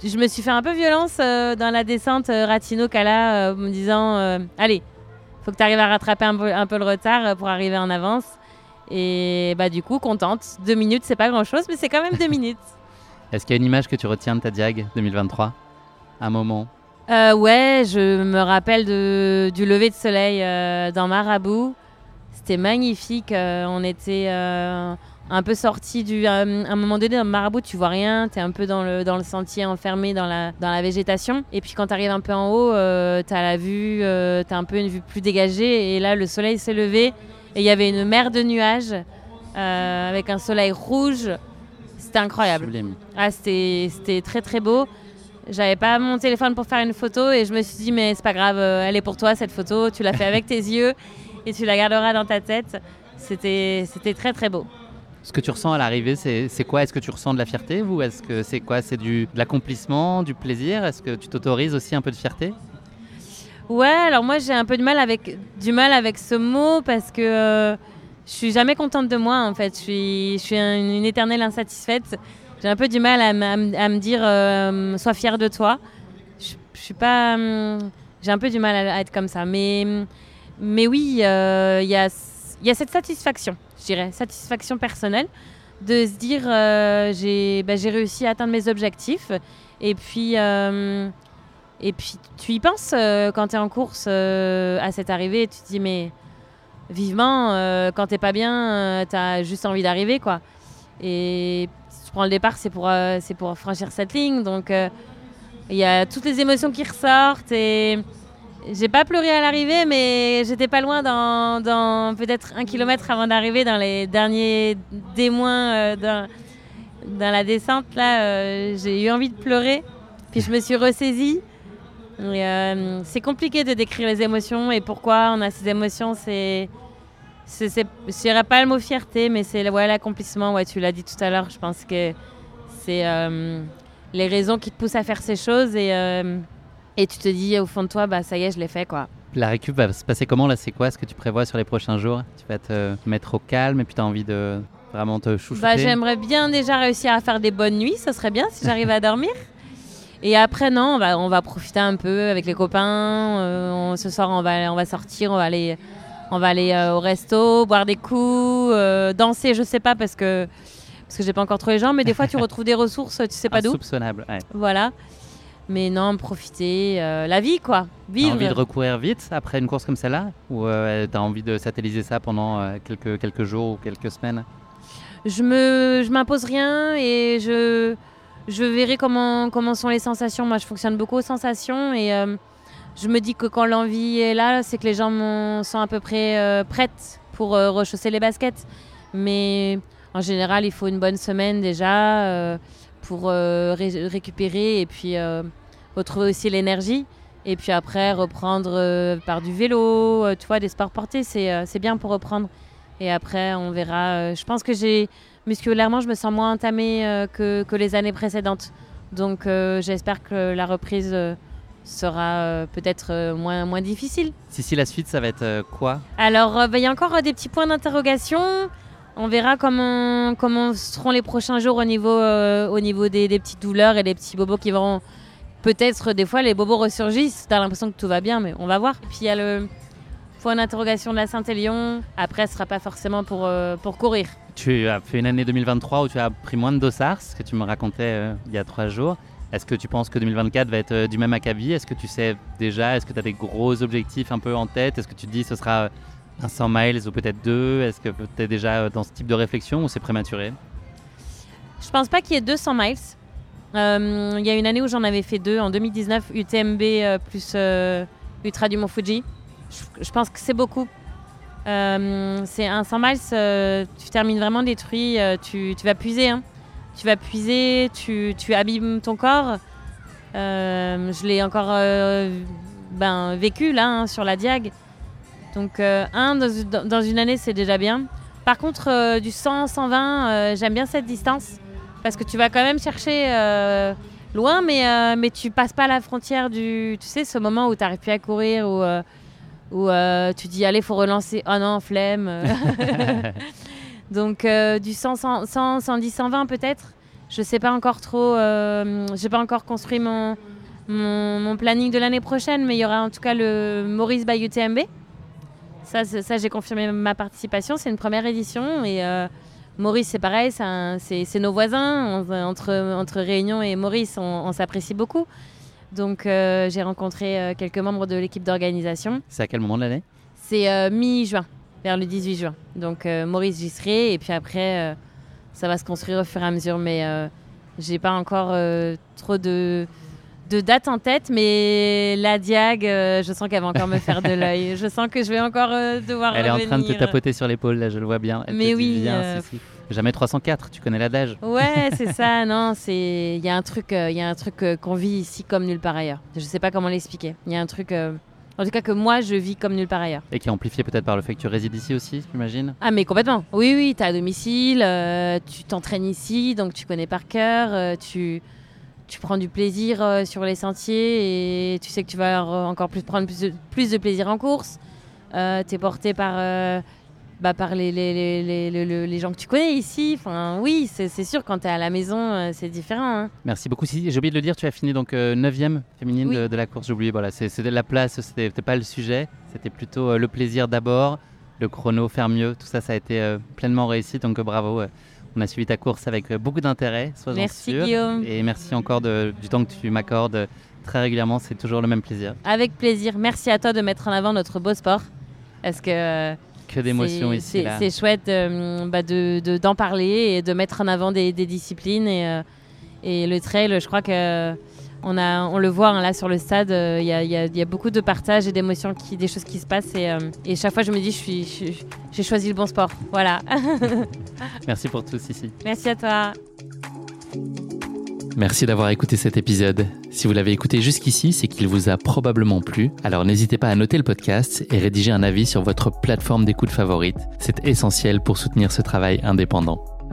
je, me suis fait un peu violence euh, dans la descente euh, Ratino-Cala, me disant Allez, faut que tu arrives à rattraper un peu, le retard pour arriver en avance. Et bah, du coup, contente. Deux minutes, c'est pas grand chose, mais c'est quand même deux minutes. Est-ce qu'il y a une image que tu retiens de ta Diag 2023 Un moment Ouais, je me rappelle de, du lever de soleil dans Marabout. C'était magnifique. on était un peu sorti du. à un moment donné, dans le marabout, tu vois rien, tu es un peu dans le, dans le sentier enfermé dans la, dans la végétation. Et puis quand tu arrives un peu en haut, euh, tu as la vue, euh, tu as un peu une vue plus dégagée. Et là, le soleil s'est levé et il y avait une mer de nuages euh, avec un soleil rouge. C'était incroyable. Ah, c'était très très beau. J'avais pas mon téléphone pour faire une photo et je me suis dit, mais c'est pas grave, elle est pour toi cette photo, tu l'as fait avec tes yeux et tu la garderas dans ta tête. C'était très très beau. Ce que tu ressens à l'arrivée, c'est quoi? Est-ce que tu ressens de la fierté ou est-ce que c'est quoi? C'est de l'accomplissement, du plaisir? Est-ce que tu t'autorises aussi un peu de fierté? Ouais, alors moi j'ai un peu de mal avec du mal avec ce mot parce que euh, je suis jamais contente de moi en fait. Je suis, je suis une, éternelle insatisfaite. J'ai un peu du mal à, me dire euh, sois fier de toi. Je, suis pas, hum, j'ai un peu du mal à, être comme ça. Mais mais oui, euh, il y a cette satisfaction je dirais, satisfaction personnelle de se dire euh, bah, j'ai réussi à atteindre mes objectifs. Et puis, euh, et puis tu y penses quand tu es en course à cette arrivée, tu te dis mais vivement, quand t'es pas bien, tu as juste envie d'arriver. quoi. Et tu prends le départ, c'est pour, c'est pour franchir cette ligne. Donc il y a toutes les émotions qui ressortent et j'ai pas pleuré à l'arrivée, mais j'étais pas loin dans, peut-être un kilomètre avant d'arriver dans les derniers démoins euh, dans, la descente. Là, euh, j'ai eu envie de pleurer, puis je me suis ressaisie. Euh, c'est compliqué de décrire les émotions et pourquoi on a ces émotions. C'est, je dirais pas le mot fierté, mais c'est ouais, l'accomplissement. Ouais, tu l'as dit tout à l'heure. Je pense que c'est les raisons qui te poussent à faire ces choses et et tu te dis au fond de toi, bah ça y est, je l'ai fait quoi. La récup va se passer comment là? C'est quoi? Ce que tu prévois sur les prochains jours? Tu vas te mettre au calme et puis tu as envie de vraiment te chouchouter? Bah, J'aimerais bien déjà réussir à faire des bonnes nuits, ça serait bien si j'arrive à dormir. Et après, non, on va, on va profiter un peu avec les copains. Euh, ce soir, on va, on va sortir, on va aller, on va aller euh, au resto, boire des coups, euh, danser, je sais pas parce que, parce que j'ai pas encore trouvé les gens, mais des fois tu retrouves des ressources, tu sais pas d'où. Insoupçonnable, ouais. Voilà. Mais non, profiter, euh, la vie quoi, vivre. T'as envie de recourir vite après une course comme celle-là? Ou euh, t'as envie de satelliser ça pendant euh, quelques, quelques jours ou quelques semaines? Je me, je m'impose rien et je, je verrai comment, comment sont les sensations. Moi, je fonctionne beaucoup aux sensations et je me dis que quand l'envie est là, c'est que les gens sont à peu près prêtes pour rechausser les baskets. Mais en général, il faut une bonne semaine déjà pour euh, récupérer et puis euh, retrouver aussi l'énergie. Et puis après, reprendre euh, par du vélo, tu vois, des sports portés, c'est bien pour reprendre. Et après, on verra. je pense que j'ai musculairement, je me sens moins entamée que, que, les années précédentes. Donc j'espère que la reprise sera peut-être moins, moins difficile. Si, si, la suite, ça va être quoi? Alors, bah, il y a encore des petits points d'interrogation. On verra comment, seront les prochains jours au niveau, euh, des, petites douleurs et des petits bobos qui vont. Peut-être des fois les bobos ressurgissent, t'as l'impression que tout va bien, mais on va voir. Puis il y a le point d'interrogation de la Saint-Élion. Après, ce sera pas forcément pour, euh, courir. Tu as fait une année 2023 où tu as pris moins de dossards, ce que tu me racontais euh, il y a trois jours. Est-ce que tu penses que 2024 va être du même acabit? Est-ce que tu sais déjà? Est-ce que tu as des gros objectifs un peu en tête? Est-ce que tu te dis ce sera un 100 miles ou peut-être deux Est-ce que tu es déjà dans ce type de réflexion ou c'est prématuré? Je pense pas qu'il y ait 200 miles. Euh, Il y a une année où j'en avais fait deux, en 2019, UTMB euh, plus euh, Ultra du Mont Fuji. Je, pense que c'est beaucoup. Euh, c'est un 100 miles, tu termines vraiment détruit, euh, tu, vas puiser. hein. Tu vas puiser, tu, abîmes ton corps. Je l'ai encore ben, vécu là, hein, sur la Diag. Donc, euh, un, dans, dans une année, c'est déjà bien. Par contre, euh, du 100, 120, euh, j'aime bien cette distance parce que tu vas quand même chercher loin, mais, mais tu passes pas la frontière du. Tu sais, ce moment où tu n'arrives plus à courir, où, euh, où euh, tu dis allez, faut relancer. Oh non, flemme. Donc, euh, du 100, 100, 100, 110, 120 peut-être. Je sais pas encore trop. Euh, J'ai pas encore construit mon, mon, mon planning de l'année prochaine, mais il y aura en tout cas le Maurice by UTMB. Ça, j'ai confirmé ma participation. C'est une première édition et euh, Maurice, c'est pareil, c'est nos voisins. On- entre, entre Réunion et Maurice, on, on s'apprécie beaucoup. Donc, euh, j'ai rencontré euh, quelques membres de l'équipe d'organisation. C'est à quel moment de l'année? C'est mi-juin, vers le 18 juin. Donc, Maurice, j'y serai. Et puis après, ça va se construire au fur et à mesure. Mais j'ai pas encore trop de, de dates en tête. Mais la Diag, euh, je sens qu'elle va encore me faire de l'œil. Je sens que je vais encore euh, devoir Elle est en train de te tapoter sur l'épaule, là, je le vois bien. Elle Mais te dit, oui, viens, euh, si, si. Jamais 304, tu connais l'adage. Ouais, c'est ça. Non, c'est il y a un truc, euh, il y a un truc qu'on vit ici comme nulle part ailleurs. Je sais pas comment l'expliquer. Il y a un truc, en tout cas que moi je vis comme nulle part ailleurs. Et qui est amplifié peut-être par le fait que tu résides ici aussi, j'imagine Ah mais complètement. Oui, oui, t'es à domicile, tu t'entraînes ici, donc tu connais par cœur, tu, tu prends du plaisir euh, sur les sentiers et tu sais que tu vas euh, encore plus prendre plus de, plus de plaisir en course. Euh, t'es porté par, euh, bah, par les, les, les, les, les- les- les gens que tu connais ici. Enfin, oui, c'est sûr, quand t'es à la maison, c'est différent. hein. Merci beaucoup. Si, j'ai oublié de le dire, tu as fini donc 9e féminine Oui. de, de la course. J'ai oublié, voilà, c'est- c'était la place, c'était pas le sujet. C'était plutôt le plaisir d'abord, le chrono, faire mieux. Tout ça, ça a été pleinement réussi. Donc bravo. On a suivi ta course avec euh, beaucoup d'intérêt, sois-en Merci sûr. Guillaume. Et merci encore de- du temps que tu m'accordes euh, très régulièrement. C'est toujours le même plaisir. Avec plaisir. Merci à toi de mettre en avant notre beau sport. Parce que Que d'émotions ici. c'est- chouette euh, bah, de- de- d'en parler et de mettre en avant des, des disciplines. Et, euh, et le trail, je crois que on, a, on le voit hein, là sur le stade, euh, il y, a, il y a- il y a beaucoup de partage et d'émotions, qui, des choses qui se passent. Et, euh, et chaque fois, je me dis, je je j'ai choisi le bon sport. Voilà. Merci pour tout, ici. Merci à toi. Merci d'avoir écouté cet épisode. Si vous l'avez écouté jusqu'ici, c'est qu'il vous a probablement plu. Alors n'hésitez pas à noter le podcast et rédiger un avis sur votre plateforme d'écoute favorite. C'est essentiel pour soutenir ce travail indépendant.